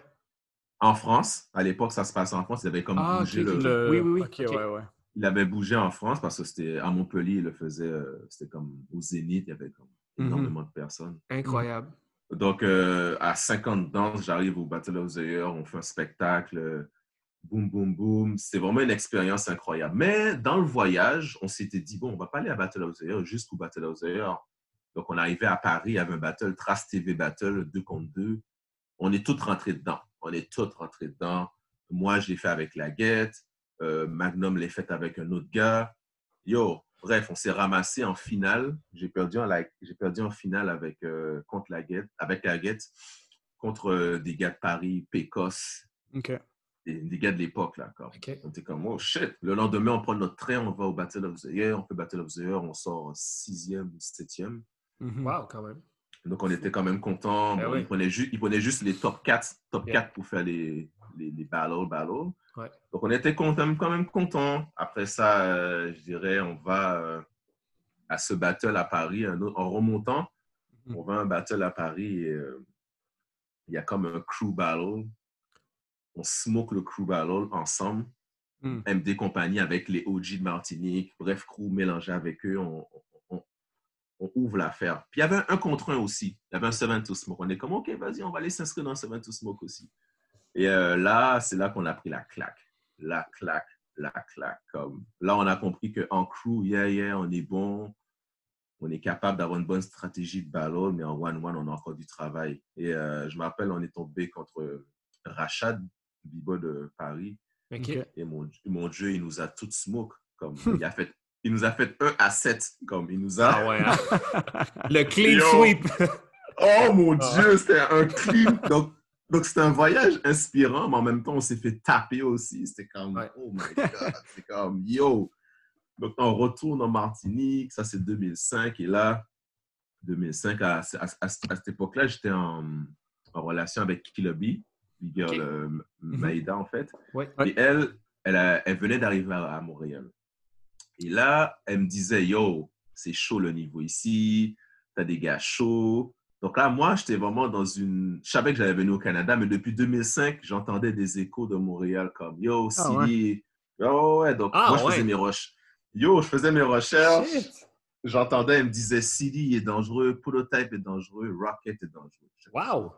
en France. À l'époque, ça se passait en France. Il avait comme ah, bougé le... Oui, oui, oui. Il avait bougé en France parce que c'était à Montpellier, il le faisait, euh, c'était comme au Zénith, il y avait comme mhm. énormément de personnes. Incroyable. Donc, euh, à 50 danses, j'arrive au Battle of the Year, on fait un spectacle, boum, boum, boum. C'est vraiment une expérience incroyable. Mais dans le voyage, on s'était dit, bon, on va pas aller à Battle of the Year jusqu'au Battle of the Year. Donc, on arrivait à Paris, il y avait un battle, Trace TV Battle, 2 contre 2. On est tous rentrés dedans. On est tous rentrés dedans. Moi, je l'ai fait avec la guette. Euh, Magnum l'a fait avec un autre gars. Yo, bref, on s'est ramassé en finale. J'ai perdu en, j'ai perdu en finale avec, euh, contre la guette, avec la guette, contre euh, des gars de Paris, Pécos. Des, gars de l'époque, là. On était comme, oh shit. Le lendemain, on prend notre train, on va au Battle of the Year, on fait Battle of the Year, on sort sixième ou septième. Mm Wow, quand même. Donc, on était quand même content. Ben il, prenait juste les top 4, top 4 pour faire les, les, les battles, Donc, on était quand même, quand même content. Après ça, euh, je dirais, on va euh, à ce battle à Paris, en remontant. Mhm. On va à un battle à Paris et euh, il y a comme un crew battle. On smoke le crew battle ensemble. MD hmm. compagnie avec les OG de Martinique. Bref, crew mélangé avec eux. On, on ouvre l'affaire. Puis il y avait un contre un aussi. Il y avait un Seven to Smoke. On est comme, OK, vas-y, on va aller s'inscrire dans Seven to Smoke aussi. Et euh, là, c'est là qu'on a pris la claque. La claque, la claque. Comme... Là, on a compris qu'en crew, yeah, yeah, on est bon. On est capable d'avoir une bonne stratégie de ballon, mais en one-one, on a encore du travail. Et euh, je m'appelle, on est tombé contre Rachad, Bibo de Paris. Et mon, mon Dieu, il nous a tout smoke. Comme, [laughs] il a fait il nous a fait 1 à 7. Comme il nous a. Ah ouais. Hein? [laughs] Le clean sweep. oh mon ah. Dieu, c'était un clean. Donc, donc c'était un voyage inspirant, mais en même temps, on s'est fait taper aussi. C'était comme, oh my God. C'est comme, yo. Donc, on retourne en Martinique. Ça, c'est 2005. Et là, 2005, à, à, cette époque-là, j'étais en, en, relation avec Kilobi, okay. Euh, mm-hmm. Maïda, en fait. Et elle, elle, elle venait d'arriver à Montréal. Et là, elle me disait, yo, c'est chaud le niveau ici, t'as des gars chauds. Donc là, moi, j'étais vraiment dans une. Je savais que j'allais venir au Canada, mais depuis 2005, j'entendais des échos de Montréal comme Yo, Silly. Ah ouais. Yo, ouais. Donc, ah moi, je faisais mes recherches. Yo, je faisais mes recherches. j'entendais, elle me disait CD est dangereux, Prototype est dangereux, Rocket est dangereux. Wow!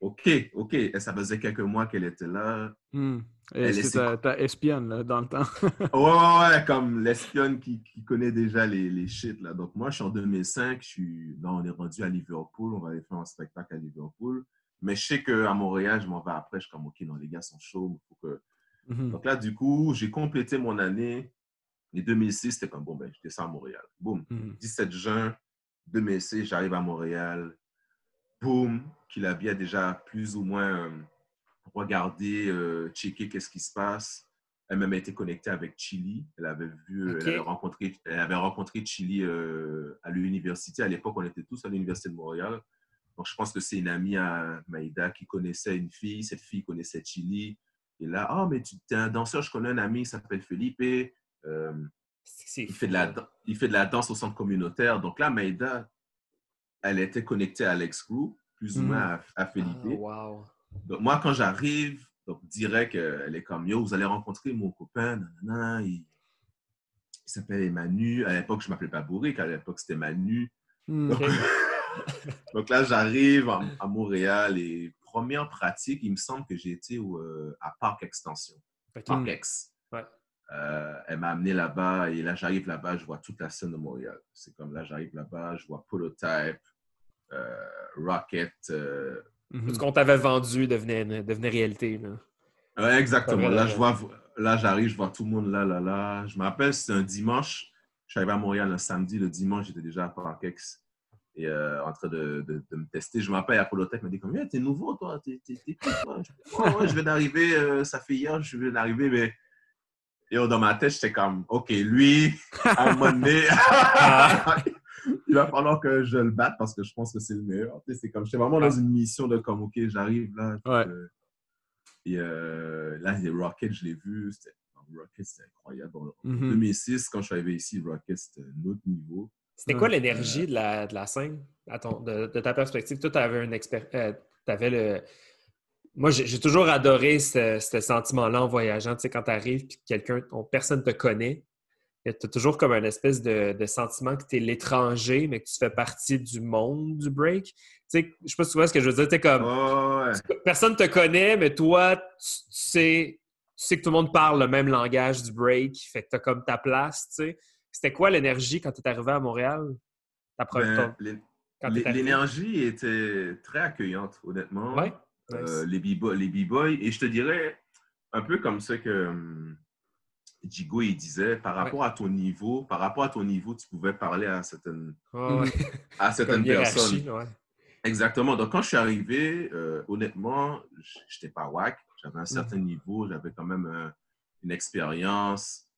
OK, OK. Et ça faisait quelques mois qu'elle était là. Hmm. Et c'était ta, espionne là, dans le temps? ouais, ouais, ouais, comme l'espionne qui, qui, connaît déjà les, les shit. Là. Donc, moi, je suis en 2005, je suis... Non, on est rendu à Liverpool, on va aller faire un spectacle à Liverpool. Mais je sais qu'à Montréal, je m'en vais après, je suis comme, OK, non, les gars sont chauds. Faut que... Mhm. Donc là, du coup, j'ai complété mon année. Et 2006, c'était comme, bon, ben, je descends à Montréal. Boum. 17 mhm. juin 2006, j'arrive à Montréal. Boum. Qu'il avait déjà plus ou moins euh, regardé, euh, checké qu'est-ce qui se passe. Elle même été connectée avec Chili. Elle avait vu, elle, avait rencontré, elle avait rencontré Chili euh, à l'université. À l'époque, on était tous à l'université de Montréal. Donc, je pense que c'est une amie à Maïda qui connaissait une fille. Cette fille connaissait Chili. Et là, ah, oh, mais tu es un danseur, je connais un ami qui s'appelle Felipe. Euh, il, fait de la, il fait de la danse au centre communautaire. Donc là, Maïda, elle était connectée à Alex Crew, plus ou hmm. moins à, Felipe. Ah, donc moi, quand j'arrive, donc direct, elle est comme, yo, vous allez rencontrer mon copain, il, s'appelle Emmanuel. À l'époque, je ne m'appelais pas Bourrique, à l'époque, c'était Manu. Hmm. Donc, [laughs] là, j'arrive à, Montréal et première pratique, il me semble que j'ai été euh, à Parc Extension. Parc Ex. Euh, elle m'a amené là-bas et là, j'arrive là-bas, je vois toute la scène de Montréal. C'est comme là, j'arrive là-bas, je vois Prototype, euh, Rocket. Mhm. Ce qu'on t'avait vendu devenait, devenait réalité. Là. exactement. Là, je vois, là, j'arrive, je vois tout le monde là, là, là. Je me rappelle, c'était un dimanche. Je suis arrivé à Montréal un samedi. Le dimanche, j'étais déjà à Parc Ex et euh, en train de, de, me tester. Je m'appelle Apollotech, m'a dit comme, t'es nouveau, toi, t'es qui, toi? Je, viens d'arriver, euh, ça fait hier, je viens d'arriver, mais... Et dans ma tête, j'étais comme, OK, lui, [laughs] à un moment donné, [laughs] il va falloir que je le batte parce que je pense que c'est le meilleur. C'est comme, j'étais vraiment dans une mission de comme, OK, j'arrive là. et euh, là, les Rockets, je l'ai vu, Rocket, c'était incroyable. En 2006, mm-hmm. quand je suis arrivé ici, Rocket, c'était un autre niveau. C'était quoi l'énergie de la, de la scène, de, ta perspective? Toi, tu avais un expert. Euh, avais le. Moi, j'ai toujours adoré ce, sentiment-là en voyageant. Tu sais, quand tu arrives et que quelqu'un, personne ne te connaît, tu as toujours comme un espèce de, sentiment que tu es l'étranger, mais que tu fais partie du monde du break. Tu sais, je sais pas si tu vois ce que je veux dire. Tu comme, Personne ne te connaît, mais toi, tu, sais, tu sais que tout le monde parle le même langage du break. Fait que tu as comme ta place, tu sais. C'était quoi l'énergie quand tu es arrivé à Montréal? Ben, l'énergie était très accueillante, honnêtement. Ouais. Euh, les b-boys. Et je te dirais, un peu comme ce que um, Jigo il disait, par rapport à ton niveau, par rapport à ton niveau, tu pouvais parler à certaines, [laughs] à certaines personnes. Exactement. Donc, quand je suis arrivé, euh, honnêtement, je n'étais pas wack. J'avais un mm. certain niveau, j'avais quand même euh, une expérience.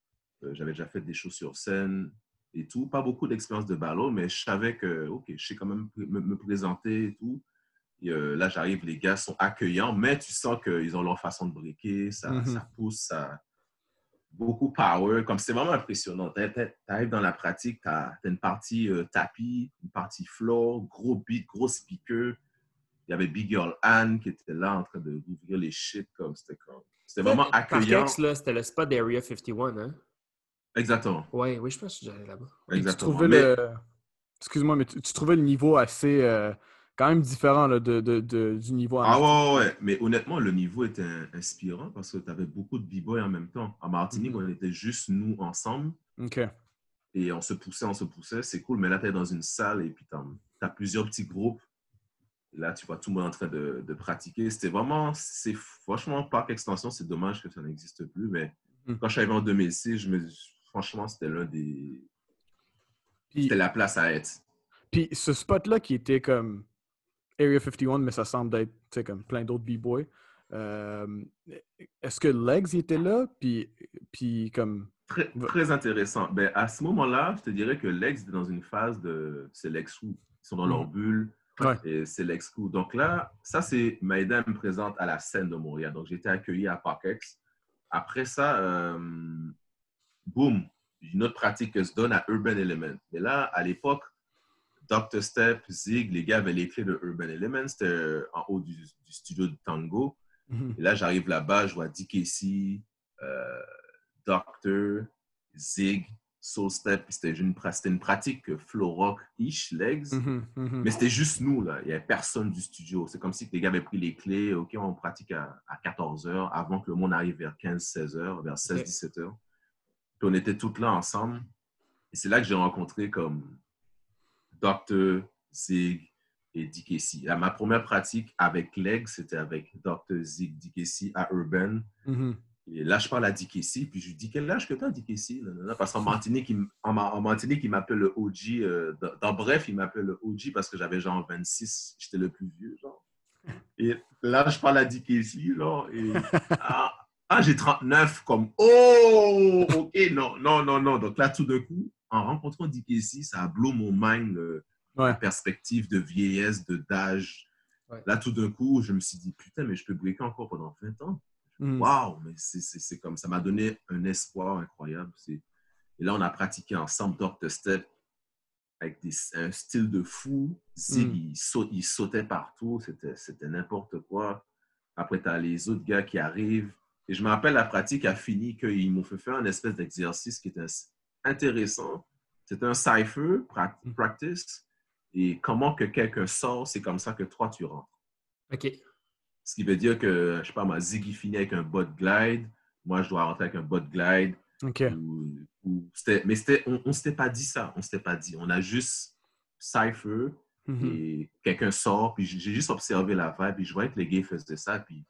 Euh, j'avais déjà fait des choses sur scène et tout. Pas beaucoup d'expérience de ballon, mais je savais que, OK, je sais quand même me, présenter et tout. Euh, là, j'arrive, les gars sont accueillants, mais tu sens qu'ils ont leur façon de briquer, ça, mm-hmm. ça pousse, ça... beaucoup power. Comme c'est vraiment impressionnant. Tu arrives dans la pratique, tu as, une partie euh, tapis, une partie floor, gros beat, gros speaker. Il y avait Big Girl Anne qui était là en train de d'ouvrir les shit comme c'était comme. C'était vraiment accueillant. C'était le spot d'Area 51, hein? Exactement. Oui, oui, je pense que j'allais là-bas. Exactement. Tu trouvais le... Excuse-moi, mais tu, trouvais le niveau assez. Euh, quand même différent de, de, du niveau Ah ouais, ouais, mais honnêtement, le niveau était inspirant parce que tu avais beaucoup de b-boys en même temps. À Martinique, mhm. on était juste nous ensemble. OK. Et on se poussait, on se poussait. C'est cool, mais là, tu es dans une salle et puis tu as, plusieurs petits groupes. là, tu vois tout le monde en train de, de pratiquer. C'était vraiment, c'est franchement, Parc Extension, c'est dommage que ça n'existe plus, mais mhm. quand je suis arrivé en 2006, je me franchement, c'était l'un des. C'était la place à être. Puis ce spot-là qui était comme Area 51, mais ça semble être comme plein d'autres b-boys. Euh, est-ce que Legs était là? Puis, puis comme. Très, très intéressant. Ben, à ce moment-là, je te dirais que Legs était dans une phase de. C'est Legs Ils sont dans leur mm. bulle. Et c'est Legs Donc là, ça, c'est Maïda me présente à la scène de Montréal. Donc été accueilli à Parkex. Après ça, euh, boum, une autre pratique que se donne à Urban Element. Mais là, à l'époque, Dr. Step, Zig, les gars avaient les clés de Urban Element. C'était euh, en haut du, studio de Tango. Mhm. Et là, j'arrive là-bas, je vois DKC, euh, Doctor, Zig. Soul Step, c'était une, une pratique flow rock-ish, legs. Mhm, mhm. Mais c'était juste nous, là. Il n'y avait personne du studio. C'est comme si les gars avaient pris les clés. OK, on pratique à, 14 h avant que le monde arrive vers 15-16 h vers 16-17 h Puis on était tous là ensemble. Et c'est là que j'ai rencontré comme Dr. Zig et DKC. Ma première pratique avec legs, c'était avec Dr. Zig DKC à Urban. Mhm. Et là, je parle à Dikessi, puis je lui dis Quel âge que tu as, Dikessi Parce qu'en Martinique, il, en, Martinique, il m'appelle le OG. Euh, dans, bref, il m'appelle le OG parce que j'avais genre 26, j'étais le plus vieux. Genre. Et là, je parle à Dikessi, genre, et [laughs] ah, ah, j'ai 39, comme Oh, ok, non, non, non, non. Donc là, tout d'un coup, en rencontrant Dikessi, ça a blow mon mind, euh, la perspective de vieillesse, de d'âge. Là, tout d'un coup, je me suis dit Putain, mais je peux breaker encore pendant 20 ans. Mm. Waouh, mais c'est comme ça m'a donné un espoir incroyable. Et là, on a pratiqué ensemble Dr. Step avec un style de fou. Zig, mm. il, sautait partout, c'était n'importe quoi. Après, tu as les autres gars qui arrivent. Et je me rappelle, la pratique a fini qu'ils m'ont fait faire un espèce d'exercice qui était intéressant. C'était un cipher mm. practice. Et comment que quelqu'un sort, c'est comme ça que toi, tu rentres. OK. Ce qui veut dire que, je sais pas, ma Ziggy finit avec un bot glide. Moi, je dois rentrer avec un bot glide. OK. mais on ne s'était pas dit ça. On ne s'était pas dit. On a juste Cypher mhm. et quelqu'un sort. Puis j'ai juste observé la vibe. Puis je voyais que les gars faisaient ça. Puis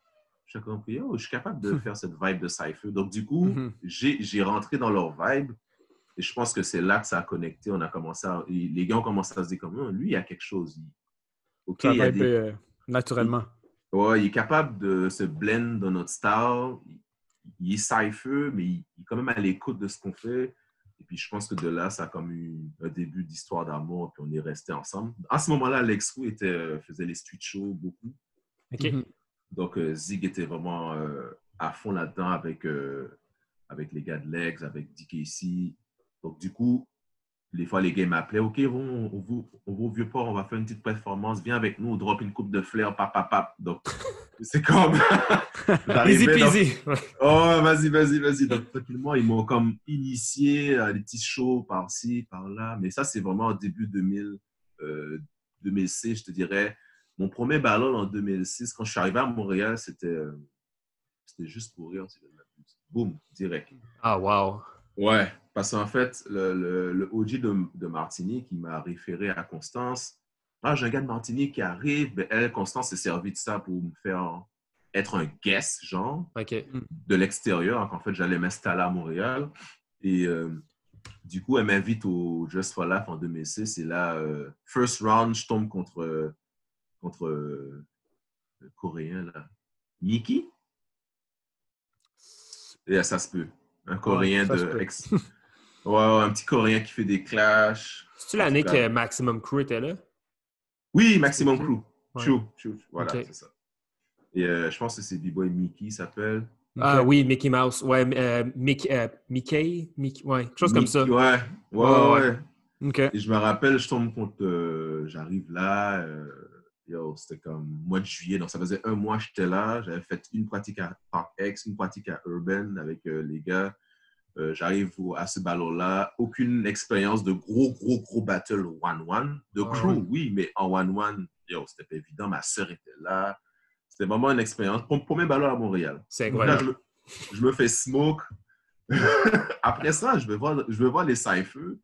j'ai compris, oh, je suis capable de [laughs] faire cette vibe de Cypher. Donc, du coup, mhm. j'ai rentré dans leur vibe. Et je pense que c'est là que ça a connecté. On a commencé à, les gars ont commencé à se dire comme, oh, lui, il y a quelque chose. OK, ça il y a des... Euh, naturellement. Ouais, il est capable de se blend dans notre style. Il est cypher, mais il, est quand même à l'écoute de ce qu'on fait. Et puis, je pense que de là, ça a comme eu un début d'histoire d'amour, puis on est resté ensemble. À ce moment-là, Alex Wu était, euh, faisait les street shows beaucoup. OK. Mhm. Donc, euh, Zig était vraiment euh, à fond là-dedans avec, avec les gars de Legs, avec DKC. Donc, du coup, des fois, les gars m'appelaient, OK, on, on, va au Vieux-Port, on va faire une petite performance, viens avec nous, on drop une coupe de fleurs, pap, pap, pap. Donc, [laughs] c'est comme... Easy [laughs] peasy. [laughs] oh, vas-y, vas-y, vas-y. Donc, tranquillement, ils m'ont comme initié à des petits shows par-ci, par-là. Mais ça, c'est vraiment au début 2000, euh, 2006, je te dirais. Mon premier ballon en 2006, quand je suis arrivé à Montréal, c'était euh, c'était juste pour rire. Boum, direct. Ah, wow. Ouais, parce qu'en fait, le, le, OG de, de, Martinique, il m'a référé à Constance. Ah, j'ai un gars de Martinique qui arrive. Ben, elle, Constance, s'est servi de ça pour me faire être un guest, genre, de l'extérieur. En fait, j'allais m'installer à Montréal. Et euh, du coup, elle m'invite au Just for Life en 2006. Et là, euh, first round, je tombe contre, contre euh, le Coréen, là. Nikki? Et ça se peut. Un Coréen de. [laughs] Ouais, un petit Coréen qui fait des clashs. C'est-tu l'année que Maximum Crew était là? Oui, Maximum Crew. True, true. Voilà, c'est ça. Et euh, je pense que c'est B-Boy Mickey s'appelle. Ah oui, Mickey Mouse. Ouais, euh, Mickey, euh, Mickey, Mickey, ouais, quelque chose comme ça. Ouais, ouais, ouais. OK. Et je me rappelle, je tombe compte, j'arrive là, yo, c'était comme mois de juillet, donc ça faisait un mois que j'étais là. J'avais fait une pratique à Park X, une pratique à Urban avec euh, les gars. Euh, j'arrive à ce ballon-là. Aucune expérience de gros, gros, gros battle one-one. De ah crew, oui, mais en one-one, yo, c'était pas évident. Ma sœur était là. C'était vraiment une expérience. Premier ballon à Montréal. C'est incroyable. je, me, fais smoke. [laughs] Après ça, je vais voir, je vais voir les cyphers.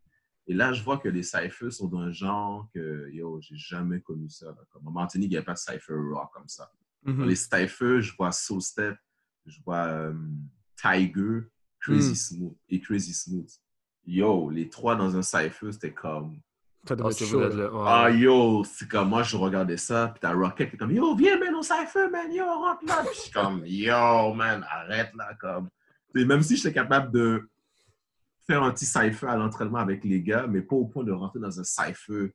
Et là, je vois que les cyphers sont d'un genre que, yo, j'ai jamais connu ça. Comme en Martinique, il n'y a pas de cypher rock comme ça. Mhm. Dans les cyphers, je vois Soul Step, je vois euh, Tiger, Crazy mhm. Smooth et Crazy Smooth. Yo, les trois dans un cypher, c'était comme. Ça oh, chaud. Ah, yo, c'est comme moi, je regardais ça, puis t'as Rocket qui est comme, yo, viens, man, au cypher, man, yo, rentre là. Puis je suis comme, yo, man, arrête là, comme. Et même si j'étais capable de faire un petit cypher à l'entraînement avec les gars, mais pas au point de rentrer dans un cypher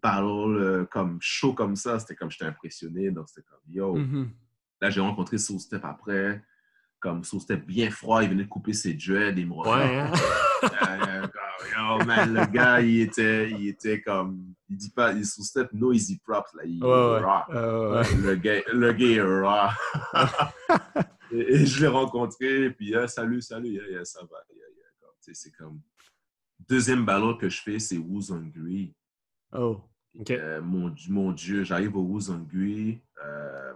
battle euh, comme chaud comme ça. C'était comme j'étais impressionné. Donc, c'était comme yo. Mm-hmm. Là, j'ai rencontré Soul Step après. Comme Soul Step bien froid, il venait de couper ses dreads. Il me ouais, hein? [laughs] yo, man, le gars, il était, il était comme. Il dit pas, il Soul Step, no easy props. Là, il ouais, raw. le, gars, le gars est raw. [laughs] et, je l'ai rencontré, et puis, salut, salut, ça va c'est comme. deuxième ballon que je fais, c'est Hungry. Oh. Euh, mon, mon, Dieu, j'arrive au Hungry. Euh,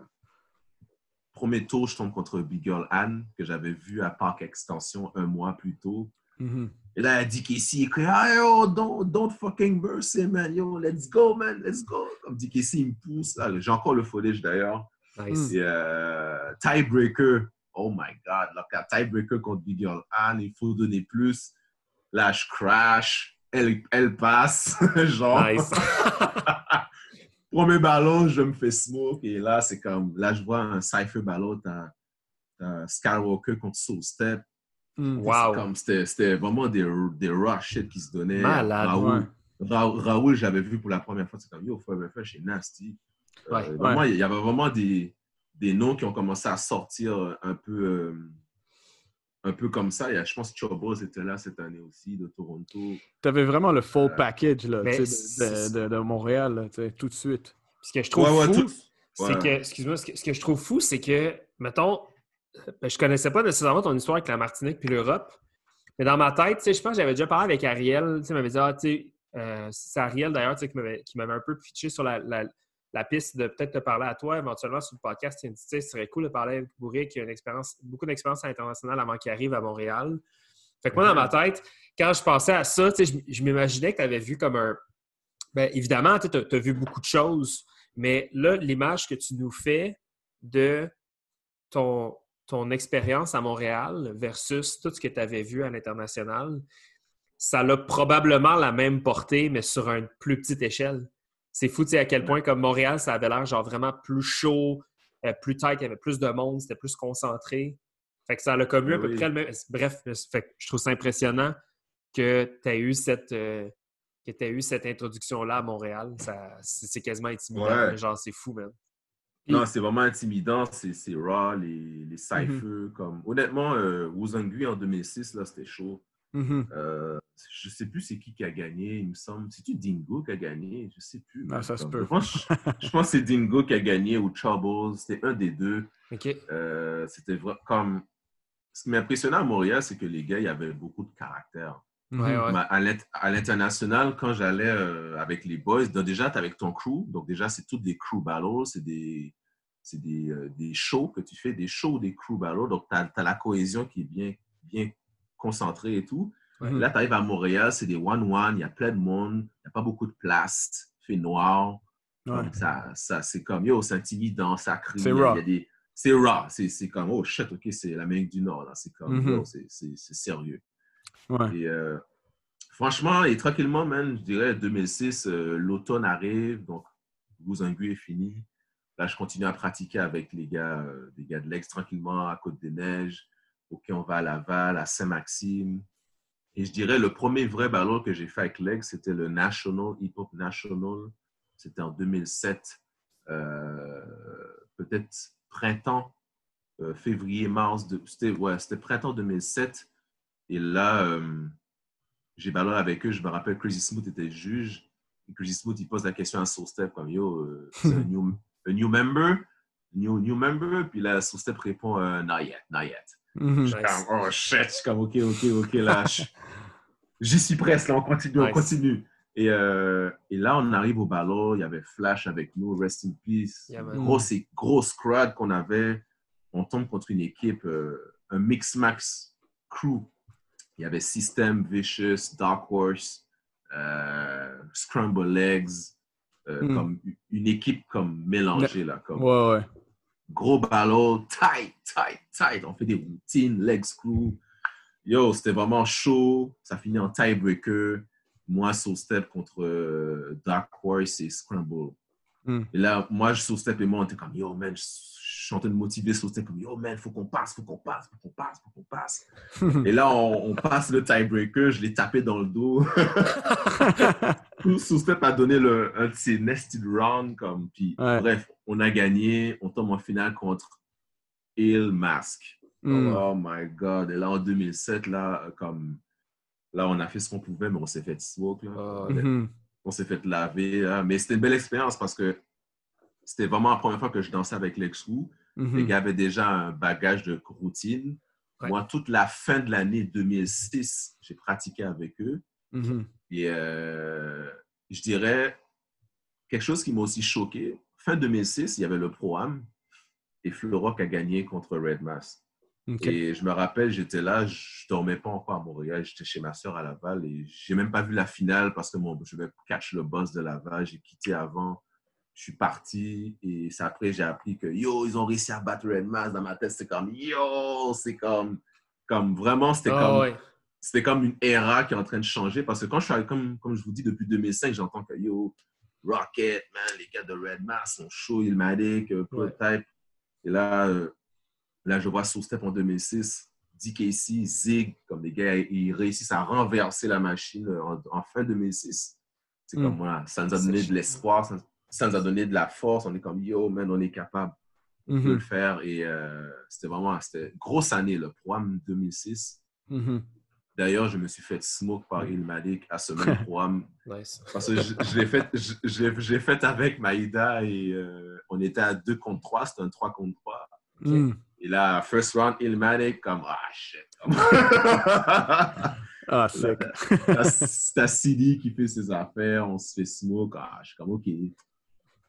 premier tour, je tombe contre Big Girl Anne, que j'avais vu à Parc Extension un mois plus tôt. Mm-hmm. Et là, elle dit qu'ici, il crie yo, don't, don't fucking burst him, man. Yo, let's go, man, let's go. Comme dit qu'ici, il me pousse. J'ai encore le footage d'ailleurs. Nice. Et, euh, tiebreaker. Oh my God. Là, tiebreaker contre Big Girl Anne, il faut donner plus. Là, je crash. Elle, elle passe. [laughs] Genre. Nice. [laughs] Premier ballon, je me fais smoke. Et là, c'est comme. Là, je vois un Cypher ballon. T'as Skywalker contre Soul Step. Mm. Wow. C'était vraiment des, des raw shit qui se donnaient. Malade. Raoul, Raoul j'avais vu pour la première fois. C'est comme Yo, Forever Fresh, c'est nasty. Euh, vraiment, il y avait vraiment des, des noms qui ont commencé à sortir un peu. Euh, un peu comme ça. je pense que Chobos était là cette année aussi, de Toronto. Tu avais vraiment le full Euh, package là, de, de, de Montréal, là, tout de suite. Ce que je trouve Ouais, ouais, fou, tout- c'est ouais. que, excuse-moi, ce que, ce que je trouve fou, c'est que, mettons, ben, je connaissais pas nécessairement ton histoire avec la Martinique puis l'Europe, mais dans ma tête, tu sais, je pense que j'avais déjà parlé avec Ariel, tu sais, il m'avait dit, ah, tu sais, euh, c'est Ariel d'ailleurs, tu sais, qui m'avait qui m'avait un peu pitché sur la, la- la piste de peut-être te parler à toi éventuellement sur le podcast. Il me tu sais, ce serait cool de parler avec Bourré qui a une expérience, beaucoup d'expérience internationale avant qu'il arrive à Montréal. Fait que moi, dans ma tête, quand je pensais à ça, tu sais, je, je m'imaginais que tu avais vu comme un. Bien, évidemment, tu as, vu beaucoup de choses, mais là, l'image que tu nous fais de ton, ton expérience à Montréal versus tout ce que tu avais vu à l'international, ça a probablement la même portée, mais sur une plus petite échelle. C'est fou, tu sais, à quel point, comme Montréal, ça avait l'air genre vraiment plus chaud, euh, plus tight, il y avait plus de monde, c'était plus concentré. Fait que ça a comme eu à peu près le même. Bref, fait que je trouve ça impressionnant que tu aies eu cette. euh, que tu eu cette introduction-là à Montréal. C'est quasiment intimidant. Ouais. mais Genre, c'est fou, man. Non, c'est vraiment intimidant. C'est raw, les, les cyphers. Mm-hmm. comme... Honnêtement, euh, Wuzangui en 2006, là, c'était chaud. Mhm. Euh, je sais plus c'est qui qui a gagné, il me semble. C'est-tu Dingo qui a gagné? Je sais plus. Ah, ça se Comme- peut. Je pense, je pense que c'est Dingo qui a gagné ou Troubles. C'était un des deux. OK. Euh, C'était comme... Ce qui m'impressionnait à Montréal, c'est que les gars, il y avait beaucoup de caractère. Ouais, ouais. Mais à l'int- à l'international, quand j'allais euh, avec les boys, donc déjà, tu avec ton crew. Donc, déjà, c'est toutes des crew battles. C'est des, des, euh, des shows que tu fais, des shows, des crew battles. Donc, tu as, la cohésion qui est bien, bien concentrée et tout. Mhm. Là, tu arrives à Montréal, c'est des one-one. Il y a plein de monde. Il n'y a pas beaucoup de place. Il fait noir. Ouais. Ça, ça c'est comme, yo, c'est intimidant, ça crie. C'est raw. C'est raw. C'est c'est comme, oh shit, OK, c'est l'Amérique du Nord. là. C'est comme, Mhm. yo, c'est- c'est c'est sérieux. Ouais. Et euh, franchement, et tranquillement, man, je dirais 2006, euh, l'automne arrive, donc Bouzangu est fini. Là, je continue à pratiquer avec les gars, euh, des gars de l'Ex tranquillement à Côte-des-Neiges. OK, on va à Laval, à Saint-Maxime. Et je dirais le premier vrai ballon que j'ai fait avec l'Ex, c'était le National, Hip Hop National. C'était en 2007, euh, peut-être printemps, euh, février, mars. C'était ouais, c'était printemps 2007. Et là, euh, j'ai ballonné avec eux. Je me rappelle, Crazy Smooth était juge. Et Crazy Smooth, il pose la question à Soul Step comme Yo, c'est un [laughs] new, a new member? New, new member? Puis là, Soul Step répond Not yet, not yet. Mhm. Je suis comme, oh shit, je suis comme, ok, ok, ok, là, [laughs] j'y suis presque, là, on continue, on continue. Et, euh, et là, on arrive au ballon, il y avait Flash avec nous, Rest in Peace. Yeah, grosse, grosse crowd qu'on avait. On tombe contre une équipe, euh, un Mix-Max crew. Il y avait System, Vicious, Dark Horse, euh, Scramble Legs, euh, Mm. comme une équipe comme mélangée, là, comme Ouais, ouais. Gros ballon, tight, tight, tight. On fait des routines, leg screw. Yo, c'était vraiment chaud. Ça finit en tiebreaker. Moi, Soul Step contre euh, Dark Horse et Scramble. Hmm. Et là, moi, Soul Step et moi, on était comme, yo, man, je, je suis en train de motiver Soul Step comme, yo, man, faut qu'on passe, faut qu'on passe, faut qu'on passe, faut qu'on passe. [laughs] et là, on, on passe le tiebreaker. Je l'ai tapé dans le dos. [laughs] Soul Step a donné le, un de ses nested rounds. Comme, puis, Ouais. bref, on a gagné. On tombe en finale contre Il Mask. Mm. Oh my God. Et là, en 2007, là, comme, là, on a fait ce qu'on pouvait, mais on s'est fait smoke. Là. Ah, Mhm. On s'est fait laver. là. Mais c'était une belle expérience parce que c'était vraiment la première fois que je dansais avec l'ex-crew. Mhm. Les gars avaient déjà un bagage de routine. Ouais. Moi, toute la fin de l'année 2006, j'ai pratiqué avec eux. Mhm. Et euh, je dirais, quelque chose qui m'a aussi choqué, fin 2006, il y avait le Pro-Am et Floroc a gagné contre Red Mass. Et je me rappelle, j'étais là, je dormais pas encore à Montréal, j'étais chez ma soeur à Laval et j'ai même pas vu la finale parce que mon, je vais catch le boss de Laval, j'ai quitté avant, je suis parti et c'est après j'ai appris que yo, ils ont réussi à battre Red Mass dans ma tête, c'était comme yo, c'est comme, comme vraiment, c'était Ah, comme, ouais. C'était comme une era qui est en train de changer parce que quand je suis comme, comme je vous dis depuis 2005, j'entends que yo, Rocket, man, les gars de Red Mass sont chauds, Ilmatic, euh, Prototype. Et là, euh, là, je vois Step en 2006, DKC, Zig, comme des gars, ils réussissent à renverser la machine euh, en, en fin 2006. C'est Mm. comme, voilà, ça nous a donné de l'espoir, ça, ça nous a donné de la force. On est comme, yo, man, on est capable de le Mhm. faire. Et euh, c'était vraiment, c'était grosse année, le programme 2006. Mhm. D'ailleurs, je me suis fait smoke par Ilmatic à ce même [laughs] programme. Nice. Parce que je, je l'ai fait, je, je fait avec Maïda et euh, on était à 2 contre 3, c'était un 3 contre 3. Mhm. Et là, first round, Ilmatic, comme, ah shit. [laughs] Ah, sick. T'as CD qui fait ses affaires, on se fait smoke. Ah, je suis comme, ok.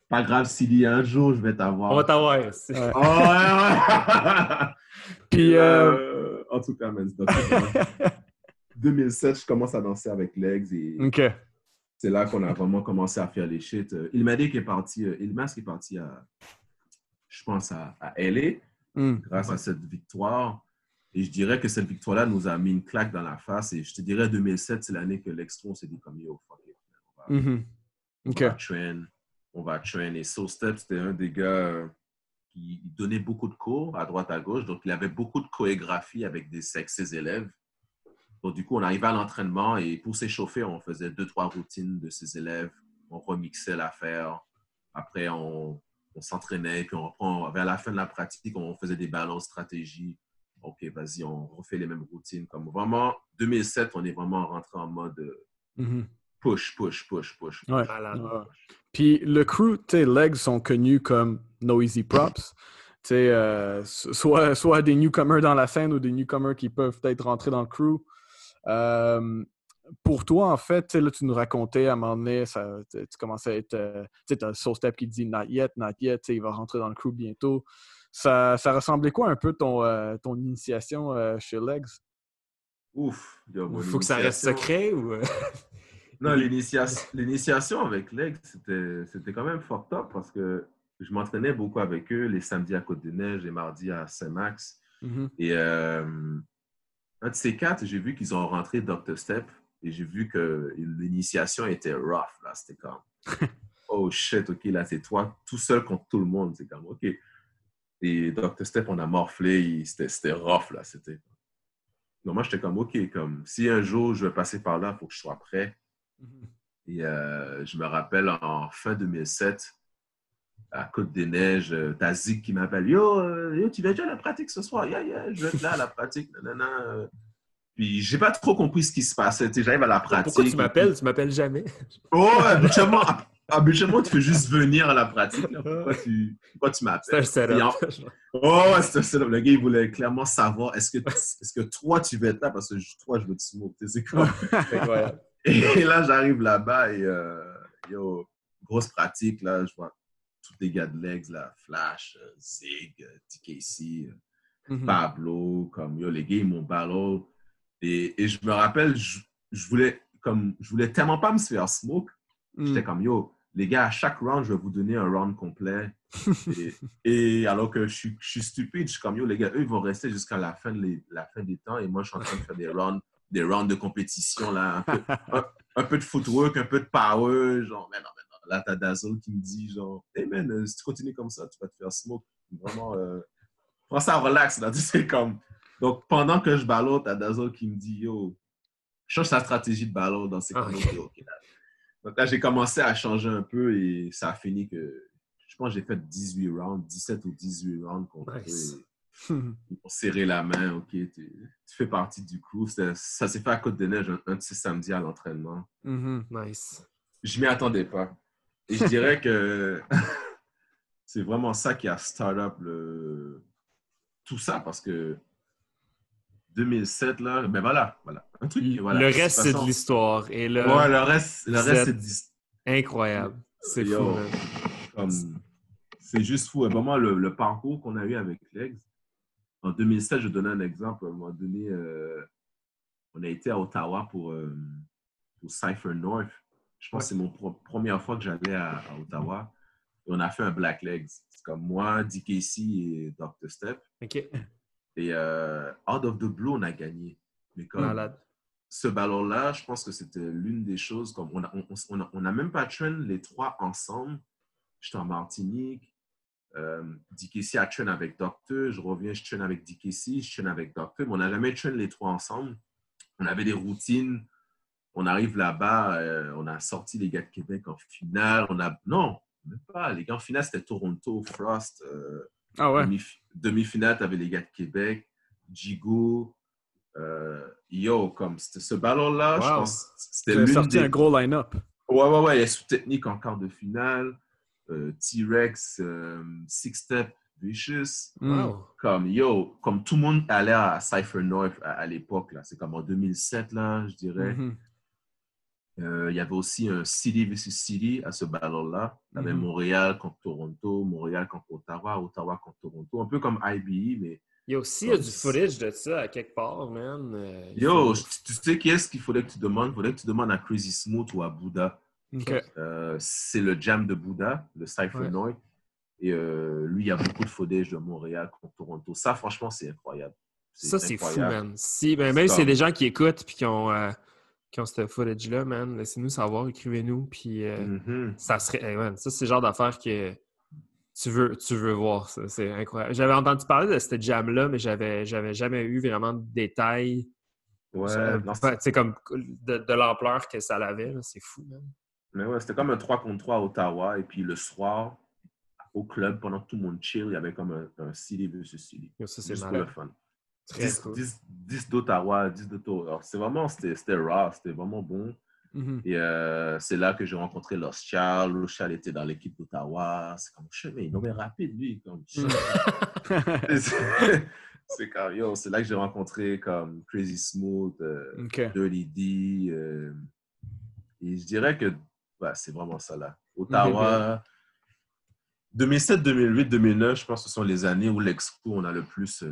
Pas grave, CD, un jour, je vais t'avoir. On va t'avoir. c'est- Ouais. Oh, ouais, ouais. Puis, euh, euh, en tout cas, man, [laughs] c'est donc- 2007, je commence à danser avec Legs et c'est là qu'on a vraiment commencé à faire les shit. Euh, Ilmatic est parti, euh, Ilmas est parti à, je pense, à, à LA Mhm. grâce à cette victoire. Et je dirais que cette victoire-là nous a mis une claque dans la face. Et je te dirais, 2007, c'est l'année que l'Extro, on s'est dit comme, yo, fuck it. On va, Mhm. on OK. va train, on va train. Et Soul Step, c'était un des gars euh, qui donnait beaucoup de cours à droite, à gauche. Donc, il avait beaucoup de chorégraphie avec des avec ses élèves. Donc, du coup, on arrivait à l'entraînement et pour s'échauffer, on faisait deux, trois routines de ses élèves. On remixait l'affaire. Après, on, on s'entraînait. Puis, on reprend, vers la fin de la pratique, on faisait des ballons stratégie. OK, vas-y, on refait les mêmes routines. Comme vraiment, 2007, on est vraiment rentré en mode Mhm. push, push, push, push. Ouais. Puis le crew, sais, Legs sont connus comme No Easy Props. Euh, so- soit, soit des newcomers dans la scène ou des newcomers qui peuvent peut-être rentrer dans le crew. Euh, pour toi, en fait, là, tu nous racontais à un moment donné, ça, tu commençais à être. euh, tu sais, t'as Soul Step qui dit Not yet, not yet, tu sais, il va rentrer dans le crew bientôt. Ça, ça ressemblait quoi un peu ton, euh, ton initiation euh, chez Legs? Ouf. Il faut que ça reste initiation- secret ou. [laughs] Non, l'initiation avec Legs, c'était quand même fucked up parce que je m'entraînais beaucoup avec eux les samedis à Côte-des-Neiges et mardis à Saint-Max. Mhm. Et euh, un de ces quatre, j'ai vu qu'ils ont rentré Dr. Step et j'ai vu que l'initiation était rough. Là, c'était comme, [laughs] oh shit, ok, là, c'est toi tout seul contre tout le monde. C'est comme, ok. Et Dr. Step, on a morflé, c'était rough, là. C'était. Donc, moi, j'étais comme, ok, comme, si un jour je vais passer par là, il faut que je sois prêt. Mhm. Et euh, je me rappelle en fin 2007, à Côte-des-Neiges, euh, t'as Zig qui m'appelle Yo, euh, yo, tu vas déjà à la pratique ce soir? Yeah, yeah, je vais être là à la pratique. nanana. euh. Puis j'ai pas trop compris ce qui se passait. J'arrive à la pratique. Pourquoi tu m'appelles? Tu m'appelles jamais? [laughs] Oh, habituellement, habituellement, tu fais juste venir à la pratique. là. Pourquoi tu, pourquoi tu C'est un m'appelles? En- [laughs] setup. Oh, ouais, c'était ça. Le gars, il voulait clairement savoir est-ce que, est-ce que toi, tu veux être là? Parce que toi, je veux te smoke. [laughs] C'est. Incroyable. Et là, j'arrive là-bas et euh, yo, grosse pratique. Là, je vois tous les gars de Legs, Flash, euh, Zig, euh, TKC, euh, Mhm. Pablo, comme yo, les gars, ils m'ont ballot. Et, et je me rappelle, je, je voulais comme je voulais tellement pas me faire smoke. J'étais Mhm. comme yo, les gars, à chaque round, je vais vous donner un round complet. [laughs] et, et alors que je suis, je suis stupide, je suis comme yo, les gars, eux, ils vont rester jusqu'à la fin, les- la fin des temps. Et moi, je suis en train de faire des rounds, des rounds de compétition, là, un peu, un, un peu de footwork, un peu de power. Genre, mais non. Là, t'as Dazzle qui me dit, genre, hey man, euh, si tu continues comme ça, tu vas te faire smoke. Vraiment, euh, prends ça relax, là. [laughs] Tu sais, comme. Donc, pendant que je ballotte, t'as Dazzle qui me dit, yo, change ta stratégie de ballot dans ces Ah, là. Donc là, j'ai commencé à changer un peu et ça a fini que je pense que j'ai fait 18 rounds, 17 ou 18 rounds contre Nice. eux. Ils m'ont serré la main, ok, tu, tu fais partie du crew. Ça s'est fait à Côte-des-Neiges un, un de ces samedis à l'entraînement. Mhm. Nice. Je m'y attendais pas. Et je dirais que [laughs] c'est vraiment ça qui a start up le... tout ça parce que 2007, là, ben voilà, voilà. Un truc, voilà. Le reste, c'est de l'histoire. Et le... Ouais, le reste, le reste c'est. Incroyable. C'est fou, C'est juste fou. Et vraiment, le, le parcours qu'on a eu avec Legs. En 2007, je donne un exemple. À un moment donné, euh, on a été à Ottawa pour, euh, pour Cypher North. Je pense que c'est mon première fois que j'allais à, Ottawa. Et on a fait un Black Legs. C'est comme moi, DKC et Dr. Step. OK. Et euh, out of the blue, on a gagné. Mais comme Malade. ce ballon-là, je pense que c'était l'une des choses. Comme on n'a on, on, a même pas train les trois ensemble. J'étais en Martinique. Euh, DKC a train avec Docteur. Je reviens, je train avec DKC. Je train avec Docteur. Mais on n'a jamais train les trois ensemble. On avait des routines on arrive là-bas, euh, on a sorti les gars de Québec en finale. On a non, même pas. Les gars en finale c'était Toronto, Frost. Euh, ah ouais. Demi-finale, tu avais les gars de Québec, Jigo. Euh, yo, comme ce ballon-là, je pense c'était sorti un gros line-up. Ouais, ouais, ouais. Il y a sous-technique en quart de finale. T-Rex, Six Step, Vicious. Wow. Comme, yo, comme tout le monde allait à Cypher North à, l'époque, là. C'est comme en 2007, là, je dirais. Mm-hmm. Euh, il y avait aussi un City vs City à ce battle-là. Il y avait mhm. Montréal contre Toronto, Montréal contre Ottawa, Ottawa contre Toronto. Un peu comme IBE, mais. Il y a aussi du footage de ça à quelque part, man. Euh, Yo, tu sais qui est-ce qu'il faudrait que tu demandes? Il faudrait que tu demandes à Crazy Smooth ou à Buddha. Euh, c'est le jam de Buddha, le Cypher Noise. Et lui, il y a beaucoup de footage de Montréal contre Toronto. Ça, franchement, c'est incroyable. Ça, c'est fou, man. Si, ben, même si c'est des gens qui écoutent et qui ont qui ont ce footage-là, man, laissez-nous savoir, écrivez-nous. Puis euh, mm-hmm. ça serait. ça, c'est le genre d'affaire que tu veux, tu veux voir. C'est incroyable. J'avais entendu parler de cette jam-là, mais j'avais, j'avais jamais eu vraiment de détails. Ouais. C'est comme de, l'ampleur que ça avait. C'est fou, man. Mais ouais, c'était comme un 3 contre 3 à Ottawa. Et puis le soir, au club, pendant que tout le monde chill, il y avait comme un, un CD versus CD. Ça, c'est le fun. 10, d'Ottawa, 10 d'Ottawa. C'est vraiment, c'était raw, c'était vraiment bon. Mm-hmm. Et euh, c'est là que j'ai rencontré Lost Charles. Lost Charles était dans l'équipe d'Ottawa. C'est comme, mais il est rapide, lui. Mm. [laughs] c'est comme, yo, c'est là que j'ai rencontré comme Crazy Smooth, euh, Dirty D. Euh, et je dirais que c'est vraiment ça là. Ottawa, 2007, 2008, 2009, je pense que ce sont les années où l'expo, on a le plus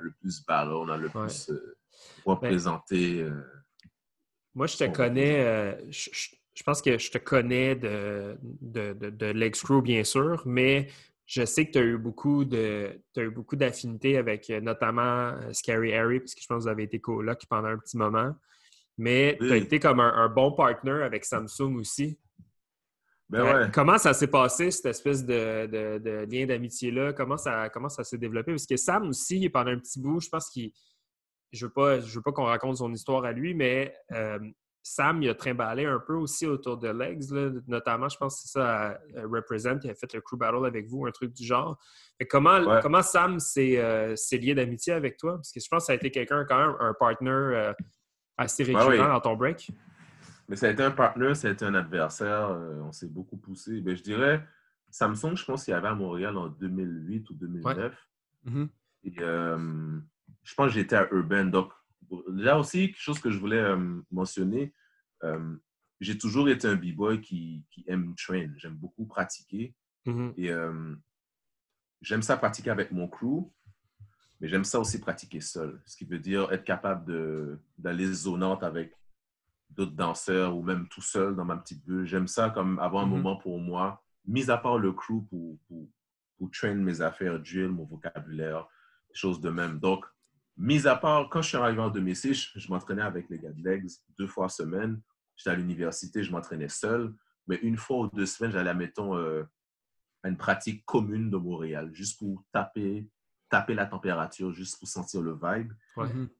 le plus ballon, on a le plus euh, représenté. Euh, moi, je te connais, euh, je, pense que je te connais de, de, de, de bien sûr, mais je sais que tu as eu beaucoup de eu beaucoup d'affinités avec notamment Scary Harry, parce que je pense que vous avez été coloc pendant un petit moment. Mais tu as été comme un, bon partner avec Samsung aussi. Ben ouais. Comment ça s'est passé, cette espèce de, lien d'amitié-là? Comment ça, comment ça s'est développé? Parce que Sam aussi, pendant un petit bout, je pense qu'il. Je ne veux pas, veux pas qu'on raconte son histoire à lui, mais euh, Sam, il a trimballé un peu aussi autour de Legs, notamment, je pense que c'est ça, à Represent, qui a fait le crew battle avec vous, un truc du genre. comment, comment Sam euh, s'est lié d'amitié avec toi? Parce que je pense que ça a été quelqu'un, quand même, un partner euh, assez régulier dans ton break. Mais ça a été un partenaire, ça a été un adversaire. Euh, on s'est beaucoup poussé. Ben, je dirais, Samsung, je pense qu'il y avait à Montréal en 2008 ou 2009. Mm-hmm. Et euh, je pense que j'étais à Urban. Donc, là aussi, quelque chose que je voulais euh, mentionner, j'ai toujours été un b-boy qui, aime train. J'aime beaucoup pratiquer. Mm-hmm. Et j'aime ça pratiquer avec mon crew, mais j'aime ça aussi pratiquer seul. Ce qui veut dire être capable d'aller zonante avec d'autres danseurs ou même tout seul dans ma petite bulle. J'aime ça comme avoir un mhm. moment pour moi, mis à part le crew pour, pour, pour train mes affaires, drill, mon vocabulaire, choses de même. Donc, mis à part, quand je suis arrivé en 2006, je, m'entraînais avec les gars de Legs deux fois semaine. J'étais à l'université, je m'entraînais seul. Mais une fois ou deux semaines, j'allais, mettons, euh, à une pratique commune de Montréal, juste pour taper, taper la température, juste pour sentir le vibe.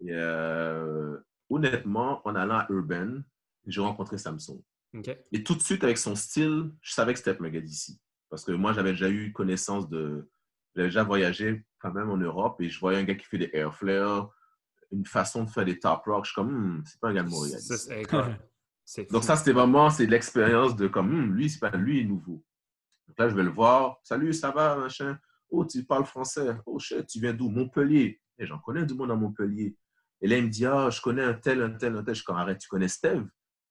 Et, euh, honnêtement, en allant à Urban, j'ai rencontré Samsung. Et tout de suite, avec son style, je savais que c'était un gars d'ici. Parce que moi, j'avais déjà eu connaissance de. J'avais déjà voyagé quand même en Europe et je voyais un gars qui fait des air flares, une façon de faire des top rock. Je suis comme, hmm, c'est pas un gars de Montréal. Donc, ça, c'était vraiment c'est l'expérience de comme, hmm, lui, c'est pas lui, est nouveau. Donc là, je vais le voir. Salut, ça va, machin? Oh, tu parles français. Oh, shit, tu viens d'où? Montpellier. Et j'en connais du monde à Montpellier. Et là, il me dit, ah, je connais un tel, un tel, un tel. Je dis, arrête, tu connais Steve?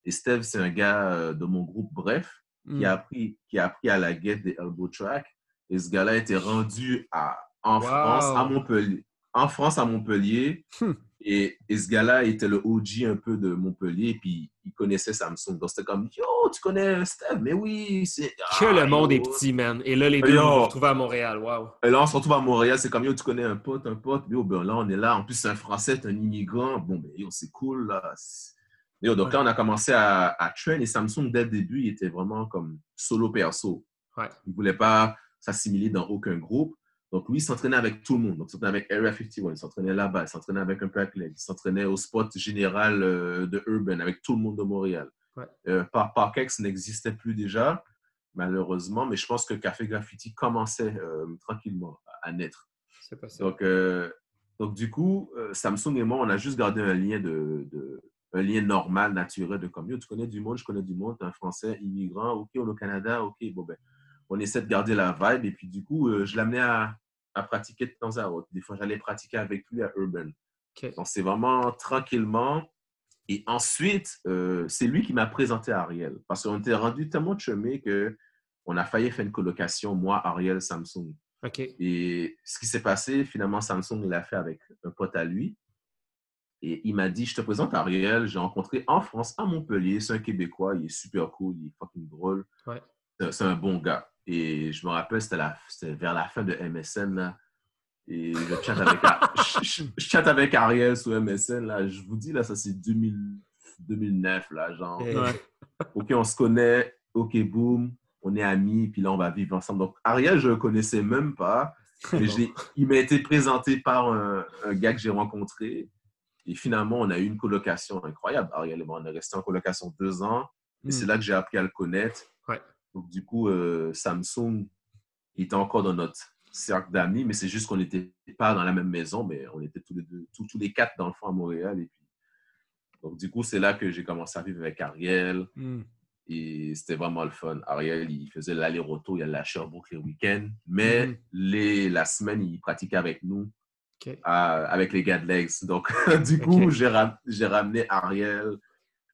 Et Steve, c'est un gars euh, de mon groupe Bref, qui, a hmm. appris, qui a appris à la guette des Elbow Track. Et ce gars-là était rendu à, en France, à Montpellier. En France, à Montpellier. Hmm. Et, ce gars-là était le OG un peu de Montpellier, et puis il connaissait Samsung. Donc c'était comme, yo, tu connais Steve? Mais oui, c'est. Que le ah, monde est petit, man. Et là, les deux, on se retrouve à Montréal. Waouh. Et là, on se retrouve à Montréal, c'est comme, yo, tu connais un pote, un pote. Yo, ben là, on est là. En plus, c'est un Français, c'est un immigrant. Bon, ben yo, c'est cool, là. Yo, donc là, on a commencé à, à train, et Samsung, dès le début, il était vraiment comme solo perso. Ouais. Il ne voulait pas s'assimiler dans aucun groupe. Donc, lui, il s'entraînait avec tout le monde. Donc, il s'entraînait avec Area 51, il s'entraînait là-bas, il s'entraînait avec un peu avec il s'entraînait au spot général euh, de Urban, avec tout le monde de Montréal. Ouais. Euh, Parkex n'existait plus déjà, malheureusement, mais je pense que Café Graffiti commençait euh, tranquillement à naître. C'est pas Donc, euh, donc, du coup, Samsung et moi, on a juste gardé un lien, de, de un lien normal, naturel, de comme, tu connais du monde, je connais du monde, tu es un Français immigrant, OK, on est au Canada, OK, bon, ben, on essaie de garder la vibe. Et puis, du coup, euh, je l'amenais à, à, pratiquer de temps à autre. Des fois, j'allais pratiquer avec lui à Urban. Donc, c'est vraiment tranquillement. Et ensuite, euh, c'est lui qui m'a présenté à Ariel. Parce qu'on était rendu tellement chumé qu'on a failli faire une colocation, moi, Ariel, Samsung. Et ce qui s'est passé, finalement, Samsung l'a fait avec un pote à lui. Et il m'a dit, je te présente Ariel, j'ai rencontré en France, à Montpellier, c'est un Québécois, il est super cool, il est fucking drôle. C'est un bon gars. Et je me rappelle, c'était vers la fin de MSN. Là. Et je chatte avec, [laughs] je, avec Ariel sur MSN. Là. Je vous dis, là, ça c'est 2009. Là, genre, OK, on se connaît. OK, boum. On est amis. Puis là, on va vivre ensemble. Donc, Ariel, je ne le connaissais même pas. [laughs] Mais il m'a été présenté par un, gars que j'ai rencontré. Et finalement, on a eu une colocation incroyable. Ariel et moi, on est resté en colocation deux ans. Et c'est hmm. là que j'ai appris à le connaître. Donc, du coup, euh, Samsung était encore dans notre cercle d'amis, mais c'est juste qu'on n'était pas dans la même maison, mais on était tous les deux, tous, les quatre dans le fond à Montréal. Et puis, donc, du coup, c'est là que j'ai commencé à vivre avec Ariel. Hmm. Et c'était vraiment le fun. Ariel, il faisait l'aller-retour, il allait à Sherbrooke les week-ends, mais hmm. les, la semaine, il pratiquait avec nous, avec les gars de Legs. Donc, [laughs] du coup, j'ai ramené Ariel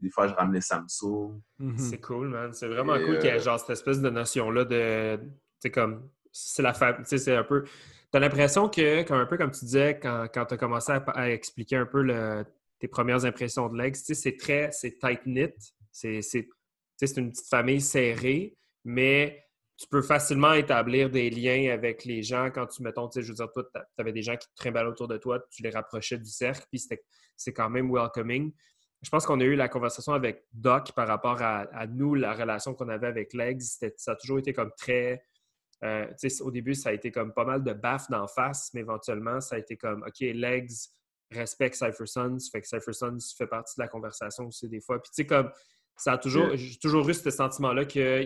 des fois, je ramenais Samsung. Mhm. C'est cool, man. C'est vraiment cool qu'il y ait euh, genre cette espèce de notion-là de. Tu comme. C'est la famille. Tu sais, c'est un peu. T'as l'impression que, comme un peu comme tu disais quand, quand tu as commencé à, expliquer un peu le, tes premières impressions de Legs, tu sais, c'est très. C'est tight-knit. C'est une petite famille serrée, mais tu peux facilement établir des liens avec les gens quand tu, mettons, tu sais, je veux dire, toi, tu avais des gens qui te trimballaient autour de toi, tu les rapprochais du cercle, puis c'est quand même welcoming je pense qu'on a eu la conversation avec Doc par rapport à, nous, la relation qu'on avait avec Legs. Ça a toujours été comme très. Euh, au début, ça a été comme pas mal de baffes d'en face, mais éventuellement, ça a été comme OK, Legs respecte Cypher Sons, fait que Cypher Sons fait partie de la conversation aussi des fois. Puis tu sais, comme ça a toujours, j'ai toujours eu ce sentiment-là que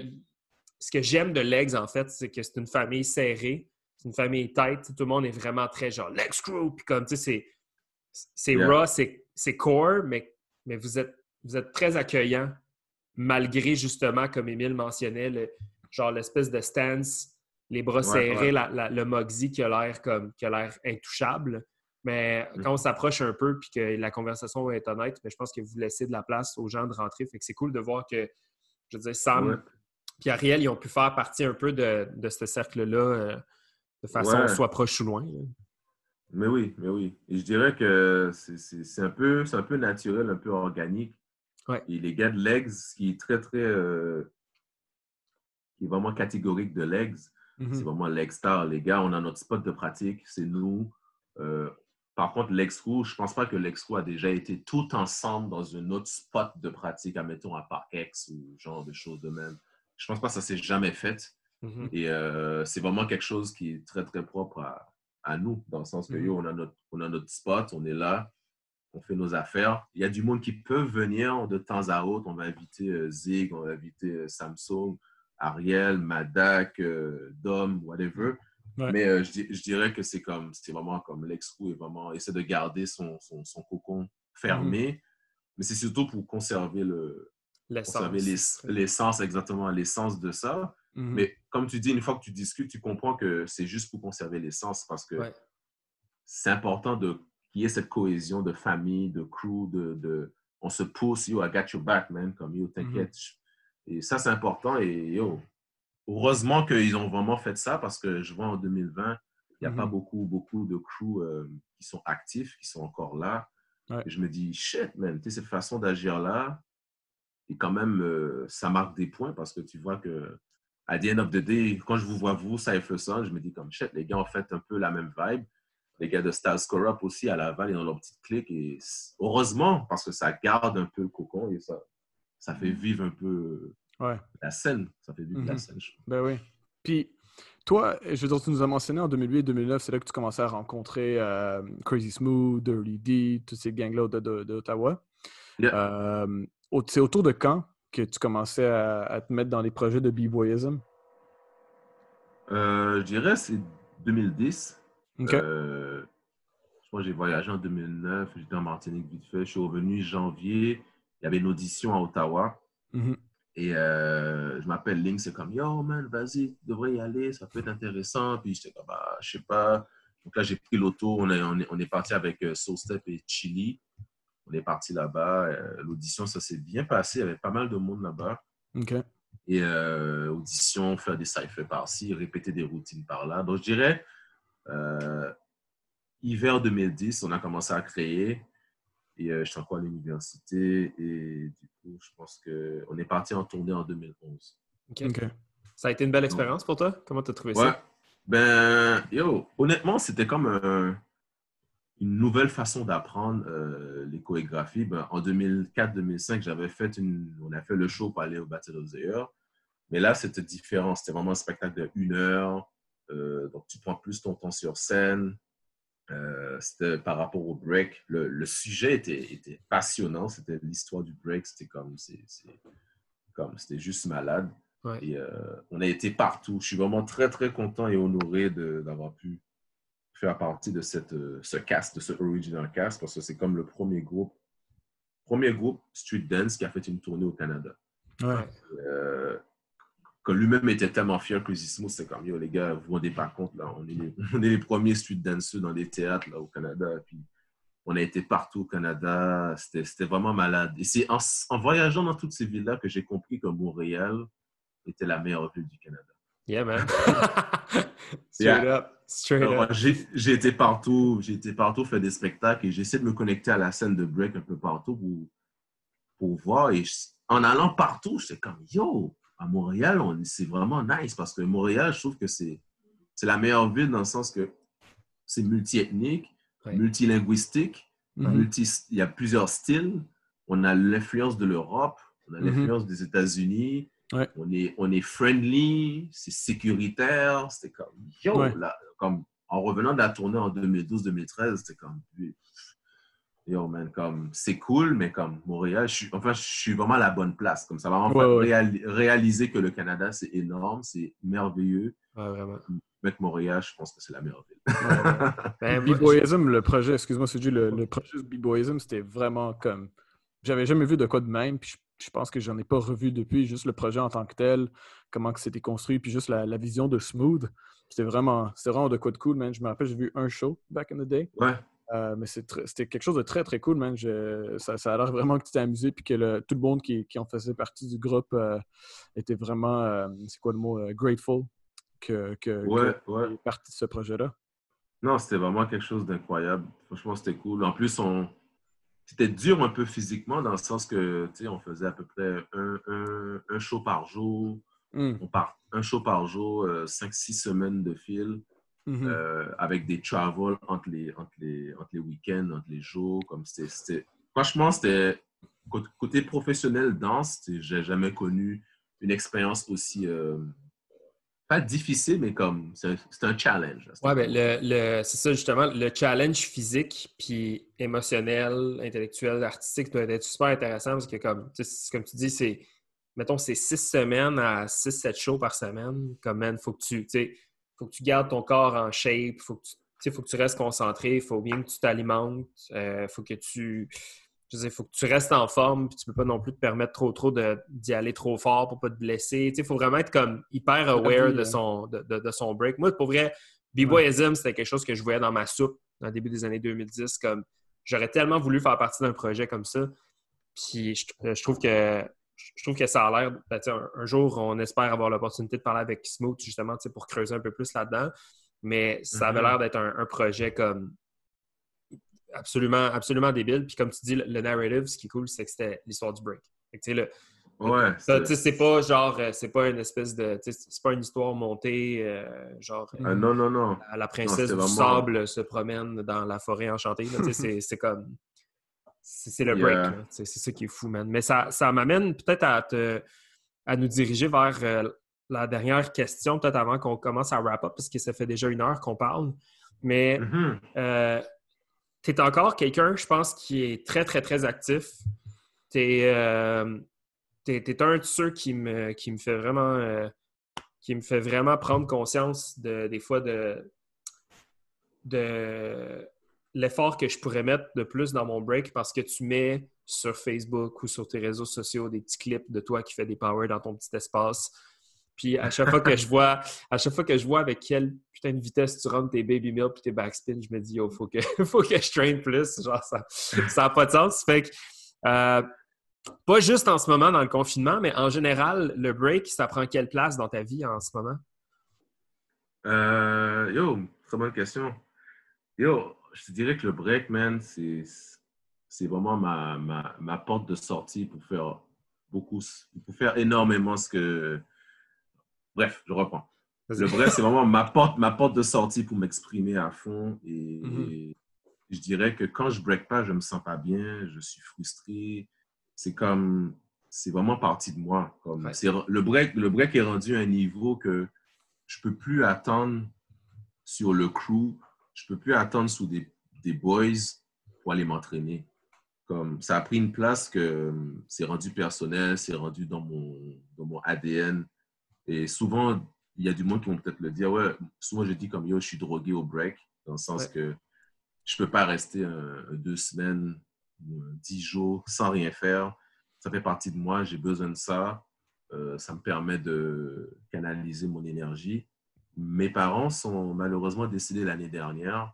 ce que j'aime de Legs, en fait, c'est que c'est une famille serrée, c'est une famille tight. Tout le monde est vraiment très genre Legs Crew, puis comme tu sais, c'est raw, c'est core, mais mais vous êtes, vous êtes très accueillant, malgré justement, comme Émile mentionnait, genre l'espèce de stance, les bras serrés, le moxie qui a l'air comme qui a l'air intouchable. Mais mm. quand on s'approche un peu puis que la conversation est honnête, je pense que vous laissez de la place aux gens de rentrer. Fait que c'est cool de voir que, je veux dire, Sam et Ariel, ils ont pu faire partie un peu de, ce cercle-là euh, de façon soit proche ou loin. Mais oui, mais oui. Et je dirais que c'est un, peu, un peu naturel, un peu organique. Ouais. Et les gars de Legs, qui est très, très. Euh, qui est vraiment catégorique de Legs, mm-hmm. c'est vraiment Leg Star. Les gars, on a notre spot de pratique, c'est nous. Euh, par contre, l'Excrew, je ne pense pas que l'Excrew a déjà été tout ensemble dans un autre spot de pratique, admettons à Parkex ou genre de choses de même. Je ne pense pas que ça s'est jamais fait. Mm-hmm. Et euh, c'est vraiment quelque chose qui est très, très propre à, à nous, dans le sens que, mm-hmm. on a, notre, on a notre spot, on est là, on fait nos affaires. Il y a du monde qui peut venir de temps à autre. On va inviter euh, Zig, on va inviter euh, Samsung, Ariel, Madak, euh, Dom, whatever. Mais je, dirais que c'est comme, c'est vraiment comme l'ex-crew et vraiment essaie de garder son, son, cocon fermé. Mm-hmm. Mais c'est surtout pour conserver le, l'essence, exactement, l'essence de ça. Mhm. Mais comme tu dis, une fois que tu discutes, tu comprends que c'est juste pour conserver l'essence parce que c'est important de qu'il y ait cette cohésion de famille, de crew, de, de on se pousse, yo, I got your back, man, comme yo, t'inquiète. Mm-hmm. Et ça, c'est important. Et yo, heureusement qu'ils ont vraiment fait ça parce que je vois en 2020, il n'y a pas mm-hmm. beaucoup, beaucoup de crews euh, qui sont actifs, qui sont encore là. Et je me dis, shit, man, cette façon d'agir-là, et quand même, euh, ça marque des points parce que tu vois que, à the end of the day, quand je vous vois, vous, fait ça, je me dis comme shit, les gars ont fait un peu la même vibe. Les gars de Stars Corrupt aussi à Laval, ils ont leur petite clique. Et heureusement, parce que ça garde un peu le cocon et ça, ça fait vivre un peu la scène. Ça fait vivre la mm-hmm. scène. Ben oui. Puis, toi, je veux dire, tu nous as mentionné en 2008-2009, c'est là que tu commençais à rencontrer euh, Crazy Smooth, Dirty D, tous ces gangs-là d'Ottawa. Euh, c'est autour de quand que tu commençais à, te mettre dans les projets de b-boyism? Euh, je dirais c'est 2010. je crois que j'ai voyagé en 2009, j'étais en Martinique vite fait. Je suis revenu janvier, il y avait une audition à Ottawa. Mm-hmm. Et euh, je m'appelle Link, c'est comme, yo, man, vas-y, tu devrais y aller, ça peut être intéressant. Puis j'étais comme, bah, je sais pas. Donc là, j'ai pris l'auto, on est, on est, parti avec euh, Soulstep et Chili. On est parti là-bas. Euh, l'audition, ça s'est bien passé, il y avait pas mal de monde là-bas. OK. Et audition, faire des cyphers par-ci, répéter des routines par-là. Donc je dirais, hiver 2010, on a commencé à créer. Et je suis encore à l'université. Et du je pense qu'on est parti en tournée en 2011. OK. Ça a été une belle expérience pour toi? Comment tu as trouvé ça? Ben, yo, honnêtement, c'était comme une nouvelle façon d'apprendre euh, les chorégraphies. Ben, en 2004-2005, j'avais fait une... On a fait le show pour aller au Battle of the Year. Mais là, c'était différent. C'était vraiment un spectacle de une heure. Euh, donc, tu prends plus ton temps sur scène. Euh, c'était par rapport au break. Le, sujet était, était passionnant. C'était l'histoire du break. C'était comme, c'est, comme, c'était juste malade. Et on a été partout. Je suis vraiment très, très content et honoré d'avoir pu faire partie de cette, euh, ce cast, de ce original cast, parce que c'est comme le premier groupe, premier groupe street dance qui a fait une tournée au Canada. Ouais lui-même était tellement fier que Smooth, c'est comme, yo, les gars, vous vous rendez pas compte, là, on est les, [laughs] on est les premiers street dancers dans les théâtres, là, au Canada. Puis, on a été partout au Canada. C'était vraiment malade. Et c'est en, en, voyageant dans toutes ces villes-là que j'ai compris que Montréal était la meilleure ville du Canada. Yeah, man. [laughs] Straight up. J'ai été partout. J'ai été partout faire des spectacles et j'essaie de me connecter à la scène de break un peu partout pour, pour voir. Et en allant partout, j'étais comme, yo, à Montréal, c'est vraiment nice parce que Montréal, je trouve que c'est la meilleure ville dans le sens que c'est multiethnique, multilinguistique, mm-hmm. multi, il y a plusieurs styles. On a l'influence de l'Europe, on a mm-hmm. l'influence des États-Unis, on, est, on est friendly, c'est sécuritaire. C'était comme, yo, là, comme en revenant de la tournée en 2012-2013, c'était comme, yo, man, comme, c'est cool, mais comme Montréal, je suis, enfin, je suis vraiment à la bonne place. Comme ça va en réaliser que le Canada, c'est énorme, c'est merveilleux. Ouais, vraiment. Mettre Montréal, je pense que c'est la meilleure ville. [laughs] ben, B-Boyism, le projet, excuse-moi, c'est le, le projet B-Boyism, c'était vraiment comme. J'avais jamais vu de quoi de même, puis je, pense que j'en ai pas revu depuis, juste le projet en tant que tel, comment que c'était construit, puis juste la, la vision de Smooth. C'était vraiment, vraiment de quoi de cool, man. Je me rappelle, j'ai vu un show back in the day. Ouais. Euh, mais c'était quelque chose de très, très cool, man. ça, a l'air vraiment que tu t'es amusé puis que tout le monde qui, en faisait partie du groupe euh, était vraiment, euh, c'est quoi le mot, grateful que, que, ouais, partie de ce projet-là. Non, c'était vraiment quelque chose d'incroyable. Franchement, c'était cool. En plus, on... c'était dur un peu physiquement dans le sens que, tu sais, on faisait à peu près un, show par jour. Hmm. On part un show par jour, cinq, six semaines de fil. Mm-hmm. Euh, avec des travels entre les, entre les, entre les week-ends, entre les jours. Comme c'était, franchement, c'était côté professionnel danse, j'ai jamais connu une expérience aussi euh, pas difficile, mais comme c'est un challenge. Ouais, ben le, le c'est ça justement, le challenge physique puis émotionnel, intellectuel, artistique doit être super intéressant parce que comme, comme tu dis, c'est mettons c'est six semaines à six, sept shows par semaine. Comme man, faut que tu, tu faut que tu gardes ton corps en shape, faut que tu, faut que tu restes concentré, il faut bien que tu t'alimentes, il euh, faut que tu. Je faut que tu restes en forme, puis tu peux pas non plus te permettre trop trop d'y aller trop fort pour pas te blesser. Il faut vraiment être comme hyper aware de, son, de, son break. Moi, pour vrai, B-Boyism, c'était quelque chose que je voyais dans ma soupe dans le début des années 2010. Comme j'aurais tellement voulu faire partie d'un projet comme ça. Puis je, trouve que je trouve que ça a l'air. Ben, un, jour, on espère avoir l'opportunité de parler avec Smooth justement pour creuser un peu plus là-dedans. Mais ça avait mm-hmm. l'air d'être un, projet comme absolument, absolument débile. Puis comme tu dis, le, narrative, ce qui est cool, c'est que c'était l'histoire du break. le, Ouais. C'est pas genre, euh, c'est pas une espèce de. C'est pas une histoire montée, euh, genre. Ah, non, non, non. La princesse du sable se promène dans la forêt enchantée. c'est comme. C'est le break. C'est ça qui est fou, man. Mais ça, ça m'amène peut-être à, te, à nous diriger vers euh, la dernière question, peut-être avant qu'on commence à wrap up, parce que ça fait déjà une heure qu'on parle. Mais mm-hmm. Tu es encore quelqu'un, je pense, qui est très, très, très actif. Tu es t'es un de ceux qui me, qui me fait vraiment euh, qui me fait vraiment prendre conscience de, des fois de, l'effort que je pourrais mettre de plus dans mon break parce que tu mets sur Facebook ou sur tes réseaux sociaux des petits clips de toi qui fais des power dans ton petit espace. Puis à chaque fois que je vois, à chaque fois que je vois avec quelle putain de vitesse tu rentres tes baby milk puis tes backspin, je me dis, oh, faut que, [laughs] faut que je traîne plus. Genre, ça n'a pas de sens. Fait que, euh, pas juste en ce moment dans le confinement, mais en général, le break, ça prend quelle place dans ta vie en ce moment? Euh, yo, très bonne question. Yo, je te dirais que le break, man, c'est vraiment ma, ma, porte de sortie pour faire beaucoup, pour faire énormément ce que. Bref, je reprends. Le break, c'est vraiment ma porte, ma porte de sortie pour m'exprimer à fond. Et, mm-hmm. je dirais que quand je break pas, je me sens pas bien, je suis frustré c'est comme, c'est vraiment partie de moi. Comme, le, break, le break est rendu à un niveau que je peux plus attendre sur le crew, je peux plus attendre sous des, des boys pour aller m'entraîner. Comme, ça a pris une place que c'est rendu personnel, c'est rendu dans mon, dans mon ADN. Et souvent, il y a du monde qui vont peut-être le dire. Ouais, souvent, je dis comme yo, je suis drogué au break, dans le sens que je peux pas rester deux semaines dix jours sans rien faire. Ça fait partie de moi, j'ai besoin de ça. Euh, ça me permet de canaliser mon énergie. Mes parents sont malheureusement décédés l'année dernière.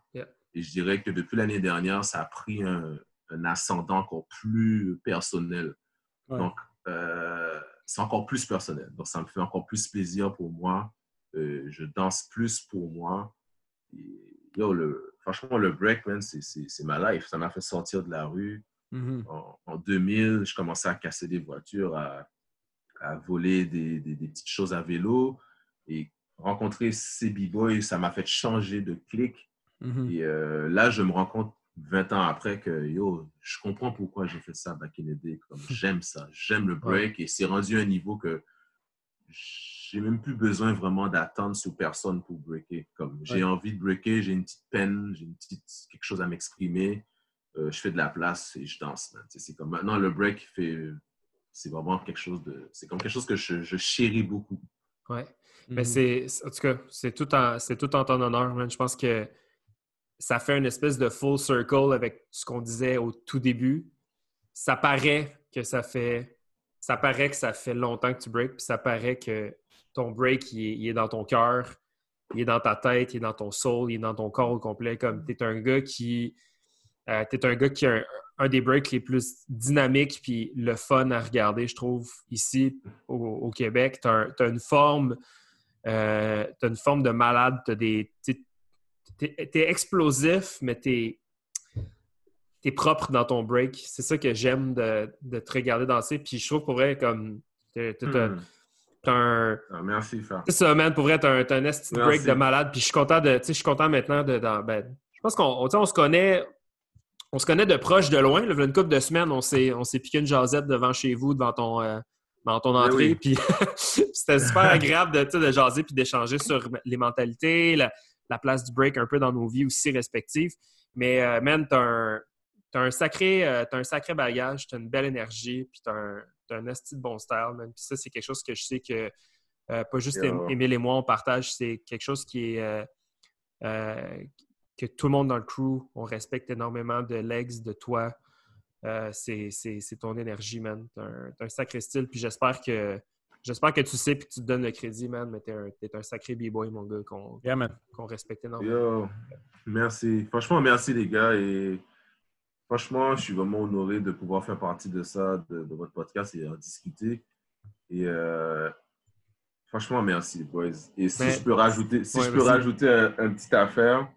Et je dirais que depuis l'année dernière, ça a pris un, ascendant encore plus personnel. Donc, euh, c'est encore plus personnel. Donc, ça me fait encore plus plaisir pour moi. Euh, je danse plus pour moi. yo, le, franchement, le break, c'est ma life. Ça m'a fait sortir de la rue. Mm-hmm. en, 2000, je commençais à casser des voitures, à, voler des, petites choses à vélo. Et rencontrer ces b-boys, ça m'a fait changer de clic. Mm-hmm. Et euh, là, je me rends compte 20 ans après que, yo, je comprends pourquoi j'ai fait ça back in the day. [laughs] J'aime ça, j'aime le break. Et c'est rendu un niveau que j'ai même plus besoin vraiment d'attendre sur personne pour breaker. Comme j'ai envie de breaker, j'ai une petite peine, j'ai une petite quelque chose à m'exprimer, euh, je fais de la place et je danse. C'est comme maintenant le break fait, c'est vraiment quelque chose de, c'est comme quelque chose que je, je chéris beaucoup. Ouais, mais mhm. c'est, en tout cas, c'est tout en, c'est tout en ton honneur. Je pense que ça fait une espèce de full circle avec ce qu'on disait au tout début. Ça paraît que ça fait, ça paraît que ça fait longtemps que tu breaks, puis ça paraît que ton break, il est, dans ton cœur, il est dans ta tête, il est dans ton soul, il est dans ton corps au complet. Comme tu es un gars qui. Euh, un gars qui a un, des breaks les plus dynamiques puis le fun à regarder, je trouve, ici au, Québec. Tu as, une forme. Euh, une forme de malade. Tu es, explosif, mais tu es, propre dans ton break. C'est ça que j'aime de, te regarder danser. Puis je trouve pour vrai comme. un. Ah, merci, C'est ça, man. Pour vrai, t'as un, un break de malade. Puis je suis content de. Tu sais, je suis content maintenant de. ben, je pense qu'on on, se connaît. On se connaît de proche, de loin. Là, une couple de semaines, on s'est, on s'est piqué une jasette devant chez vous, devant ton, euh, dans ton ben entrée. Puis [laughs] c'était super [laughs] agréable de, de jaser puis d'échanger sur les mentalités, la, place du break un peu dans nos vies aussi respectives. Mais, euh, man, t'as un, as un, sacré, euh, as un sacré bagage, t'as une belle énergie, puis t'as un, un esti de bon style, Puis ça, c'est quelque chose que je sais que euh, pas juste Émile et moi, on partage. C'est quelque chose qui est euh, que tout le monde dans le crew, on respecte énormément de legs, de toi. c'est ton énergie, man. T'as un, un, sacré style. Puis j'espère que J'espère que tu sais puis que tu te donnes le crédit, man, mais t'es un, es un sacré b-boy, mon gars, qu'on respecte énormément. Yo, merci. Franchement, merci les gars. Et franchement, je suis vraiment honoré de pouvoir faire partie de ça, de, votre podcast et en discuter. Et euh, franchement, merci les boys. Et si je peux rajouter, si je peux rajouter un, petite affaire,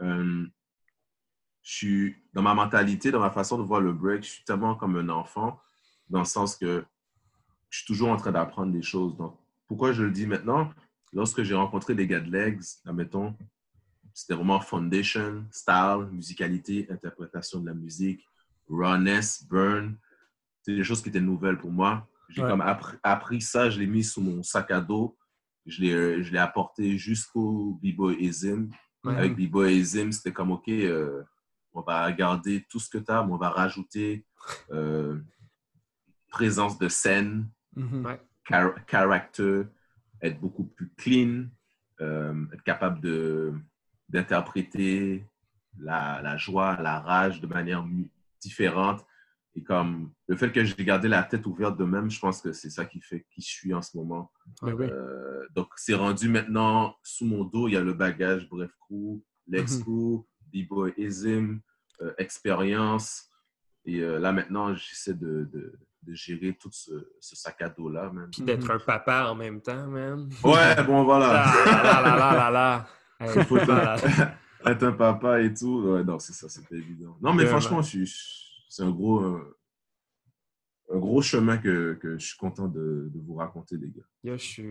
euh, je suis dans ma mentalité, dans ma façon de voir le break, je suis tellement comme un enfant, dans le sens que je suis toujours en train d'apprendre des choses. Donc, pourquoi je le dis maintenant? Lorsque j'ai rencontré les gars de Legs, admettons, c'était vraiment foundation, style, musicalité, interprétation de la musique, rawness, burn. C'est des choses qui étaient nouvelles pour moi. J'ai comme appris, ça, je l'ai mis sous mon sac à dos. Je l'ai apporté jusqu'au B-Boyism. Avec B-Boyism, c'était comme, OK, euh, on va garder tout ce que tu as, mais on va rajouter euh, présence de scène, mm character, être beaucoup plus clean, euh, être capable d'interpréter la, la, joie, la rage de manière différente. Et comme le fait que j'ai gardé la tête ouverte de même, je pense que c'est ça qui fait qui je suis en ce moment. Euh, donc, c'est rendu maintenant sous mon dos, il y a le bagage Bref Crew, Lex mm Crew, B-Boyism, euh, expérience. Et euh, là, maintenant, j'essaie de, de, gérer tout ce, sac à dos-là. Puis d'être un papa en même temps, même. Ouais, bon, voilà. [laughs] Ah, là, là, là, là, là. être un papa et tout. Ouais, non, c'est ça, c'est pas évident. Non, mais franchement, c'est un gros, un gros chemin que, que, je suis content de, de vous raconter, les gars. je suis,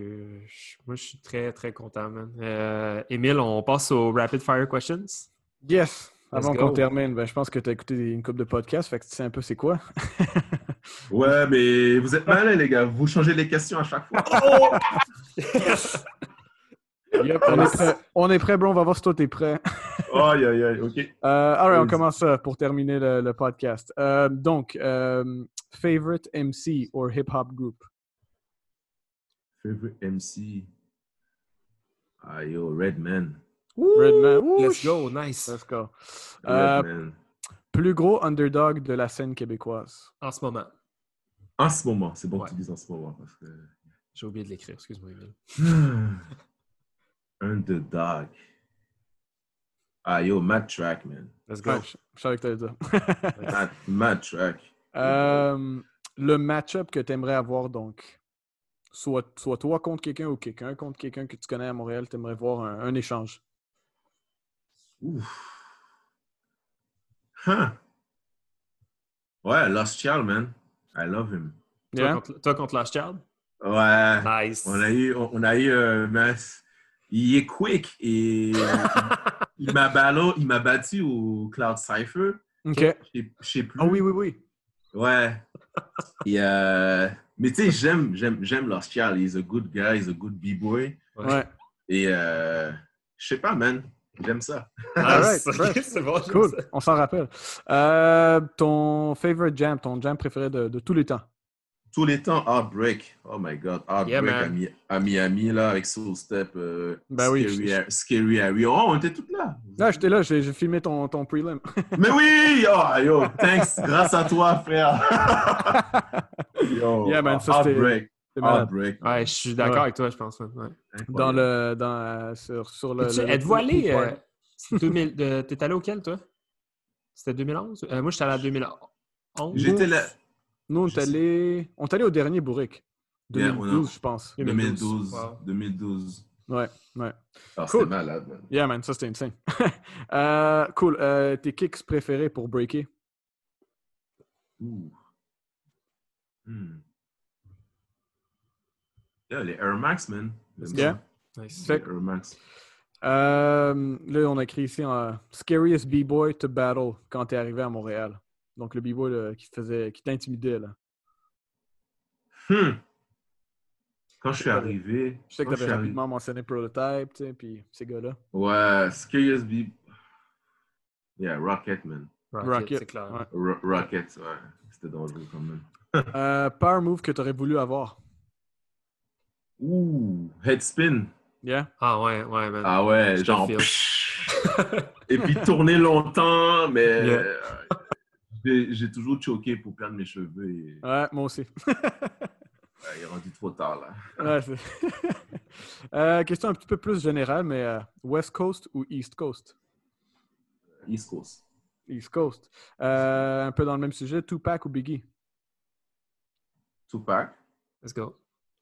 moi, je suis très, très content, man. Euh, Émile, on passe aux rapid fire questions? Yes. Avant qu'on termine, ben, je pense que tu as écouté une couple de podcasts, fait que tu sais un peu c'est quoi. [laughs] ouais, mais vous êtes malins, les gars. Vous changez les questions à chaque fois. [laughs] on, est prêt, bro. On va voir si toi, t'es prêt. [laughs] aïe, aïe, aïe. OK. Euh, on commence pour terminer le, podcast. Euh, donc, euh, favorite MC or hip-hop group? Favorite MC? Ah, yo, Redman. Redman. Let's go, nice. Let's go. Euh, plus gros underdog de la scène québécoise. En ce moment. En ce moment, c'est bon que tu dises en ce moment. Parce que... J'ai oublié de l'écrire, excuse-moi, Emile. [sighs] underdog. Ah yo, Mad Track, man. Let's go. je savais que t'allais dire. Mad, Mad Track. Euh, le match-up que tu aimerais avoir, donc, soit, soit toi contre quelqu'un ou quelqu'un contre quelqu'un que tu connais à Montréal, tu aimerais voir un échange? Ouf. Huh. Ouais, Lost Child, man. I love him. Toi, contre, toi contre Lost Child? Ouais. Nice. On a eu, on a eu euh, il est quick et il m'a il m'a battu au Cloud Cypher. Ok. Je sais plus. Ah oui, oui, oui. Ouais. et, euh, mais tu sais, j'aime, j'aime, j'aime Lost Child. He's a good guy, he's a good b-boy. Ouais. Et euh, je sais pas, man. J'aime ça. Ah, [laughs] c'est bon, cool. On s'en rappelle. Euh, ton favorite jam, ton jam préféré de, de, tous les temps? Tous les temps, Heartbreak. Oh my God. Heartbreak à, Miami, là, avec Soul Step. Euh, ben oui. Scary Harry. Oh, on était tous là. Là, j'étais là, j'ai filmé ton, ton prelim. [laughs] Mais oui! Oh, yo, thanks. Grâce à toi, frère. [laughs] yo, yeah, man, ça, Heartbreak. Heartbreak. Ouais, je suis d'accord avec toi, je pense. Ouais. Dans le, dans, euh, sur, sur le. Êtes-vous allé. Euh, T'es allé auquel, toi? C'était 2011 euh, Moi, j'étais allé à 2011. J'étais là. Nous, on est allé, on est allé au dernier bourrique. 2012, je pense. 2012. 2012. Ouais, ouais. Ah, cool. C'était malade, man. Yeah, man, ça c'était insane. [laughs] euh, cool. Euh, tes kicks préférés pour breaker? Ouh. Hmm. Yeah, les Air Max, man. Yeah. Nice. Air Max. Euh, là, on a écrit ici en Scariest B-Boy to Battle quand t'es arrivé à Montréal. Donc, le B-Boy qui, faisait, qui t'intimidait. là. Hmm. Quand je suis arrivé. Je sais que tu avais rapidement mentionné Prototype, tu sais, puis ces gars-là. Ouais, Scariest B. Yeah, Rocket, man. Rocket, c'est clair. Ouais. Rocket, ouais. C'était dangereux quand même. euh, [laughs] power move que tu aurais voulu avoir. Ouh, headspin. Yeah. Ah ouais, ouais, man. Ah ouais, genre. [laughs] Et puis tourner longtemps, mais j'ai toujours choqué pour perdre mes cheveux. Ouais, moi aussi. [laughs] il est rendu trop tard, là. [laughs] Euh, question un petit peu plus générale, mais euh, West Coast ou East Coast? East Coast. East Coast. Euh, un peu dans le même sujet, Tupac ou Biggie? Tupac. Let's go.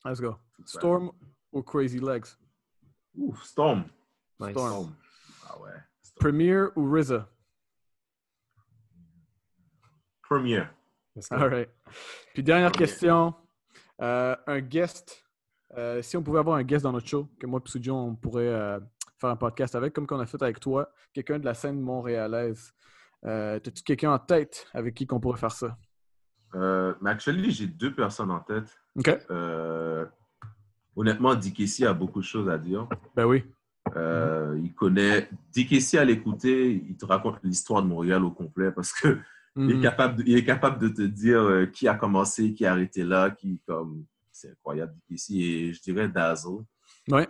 Let's go. Storm ou Crazy Legs? Ouf, Storm. Storm. Ah ouais. Premier ou RZA? Premier. All right. Puis dernière question. Euh, un guest. Euh, si on pouvait avoir un guest dans notre show, que moi et Sujo, on pourrait euh, faire un podcast avec, comme qu'on a fait avec toi, quelqu'un de la scène montréalaise. T'as-tu quelqu'un en tête avec qui qu'on pourrait faire ça? Mais actually, j'ai deux personnes en tête. OK. honnêtement, Dick a beaucoup de choses à dire. Ben oui. Il connaît. Dick à l'écouter, il te raconte l'histoire de Montréal au complet parce que il, est mhm. capable de, il est capable de te dire euh, qui a commencé, qui a arrêté là, qui comme. C'est incroyable ici. Et je dirais Dazzle. Ouais.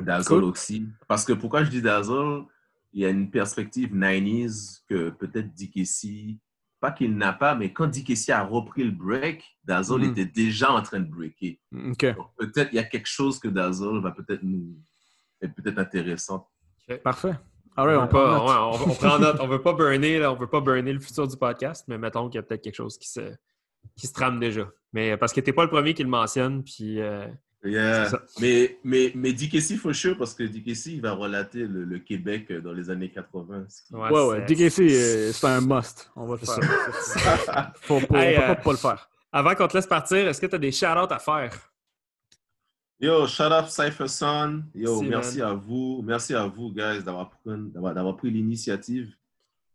Dazzle aussi. Parce que pourquoi je dis Dazzle, il y a une perspective 90s que peut-être Dikessi, pas qu'il n'a pas, mais quand Dikessi a repris le break, Dazzle mhm. était déjà en train de breaker. Peut-être il y a quelque chose que Dazzle va peut-être nous être peut-être intéressant. Parfait. Ah on, on, prend note. On veut pas burner, là, on veut pas burner le futur du podcast, mais mettons qu'il y a peut-être quelque chose qui se, qui se trame déjà. Mais parce que tu n'es pas le premier qui le mentionne, puis. Euh, mais, mais, mais Dikessi, faut sure, parce que Dikessi, il va relater le, Québec dans les années 80. Ouais, ouais, ouais. Dikessi, euh, c'est un must. On va le faire. [laughs] faut, pas, euh, pas le faire. Avant qu'on te laisse partir, est-ce que tu as des shout-outs à faire? Yo, shout out Cypher Son. Yo, merci, à vous. Merci à vous, guys, d'avoir pris, pris l'initiative.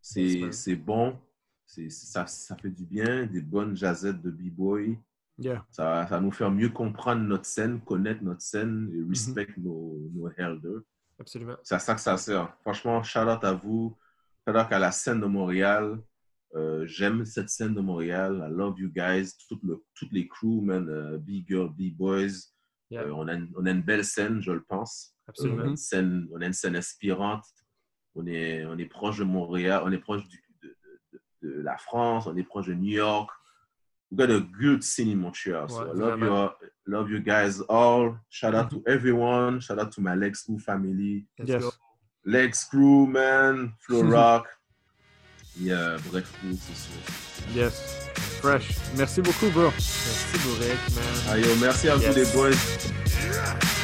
C'est bon. Ça, ça fait du bien. Des bonnes jazettes de B-Boy. Yeah. Ça, ça nous fait mieux comprendre notre scène, connaître notre scène et mm-hmm. respect nos, nos elders. Absolument. C'est à ça que ça sert. Franchement, shout out à vous. Shout out à la scène de Montréal. Euh, j'aime cette scène de Montréal. I love you guys. Toutes, le, toutes les crews, man. Uh, B-Girl, B-Boys. Euh, on, a une, belle scène, je le pense. Absolument. On a une scène, on a une scène inspirante. On est, on est proche de Montréal, on est proche du, de, de, la France, on est proche de New York. We got a good scene in Montreal. So I love you, love you guys all. Shout out to mm-hmm. everyone. Shout out to my Legs Crew family. Yes. Legs Crew, man. Flow [laughs] Rock. yeah, bref, c'est sûr. Yes. Fresh. Merci beaucoup, bro. Merci, Bourek, man. Ayo, merci à vous, les boys.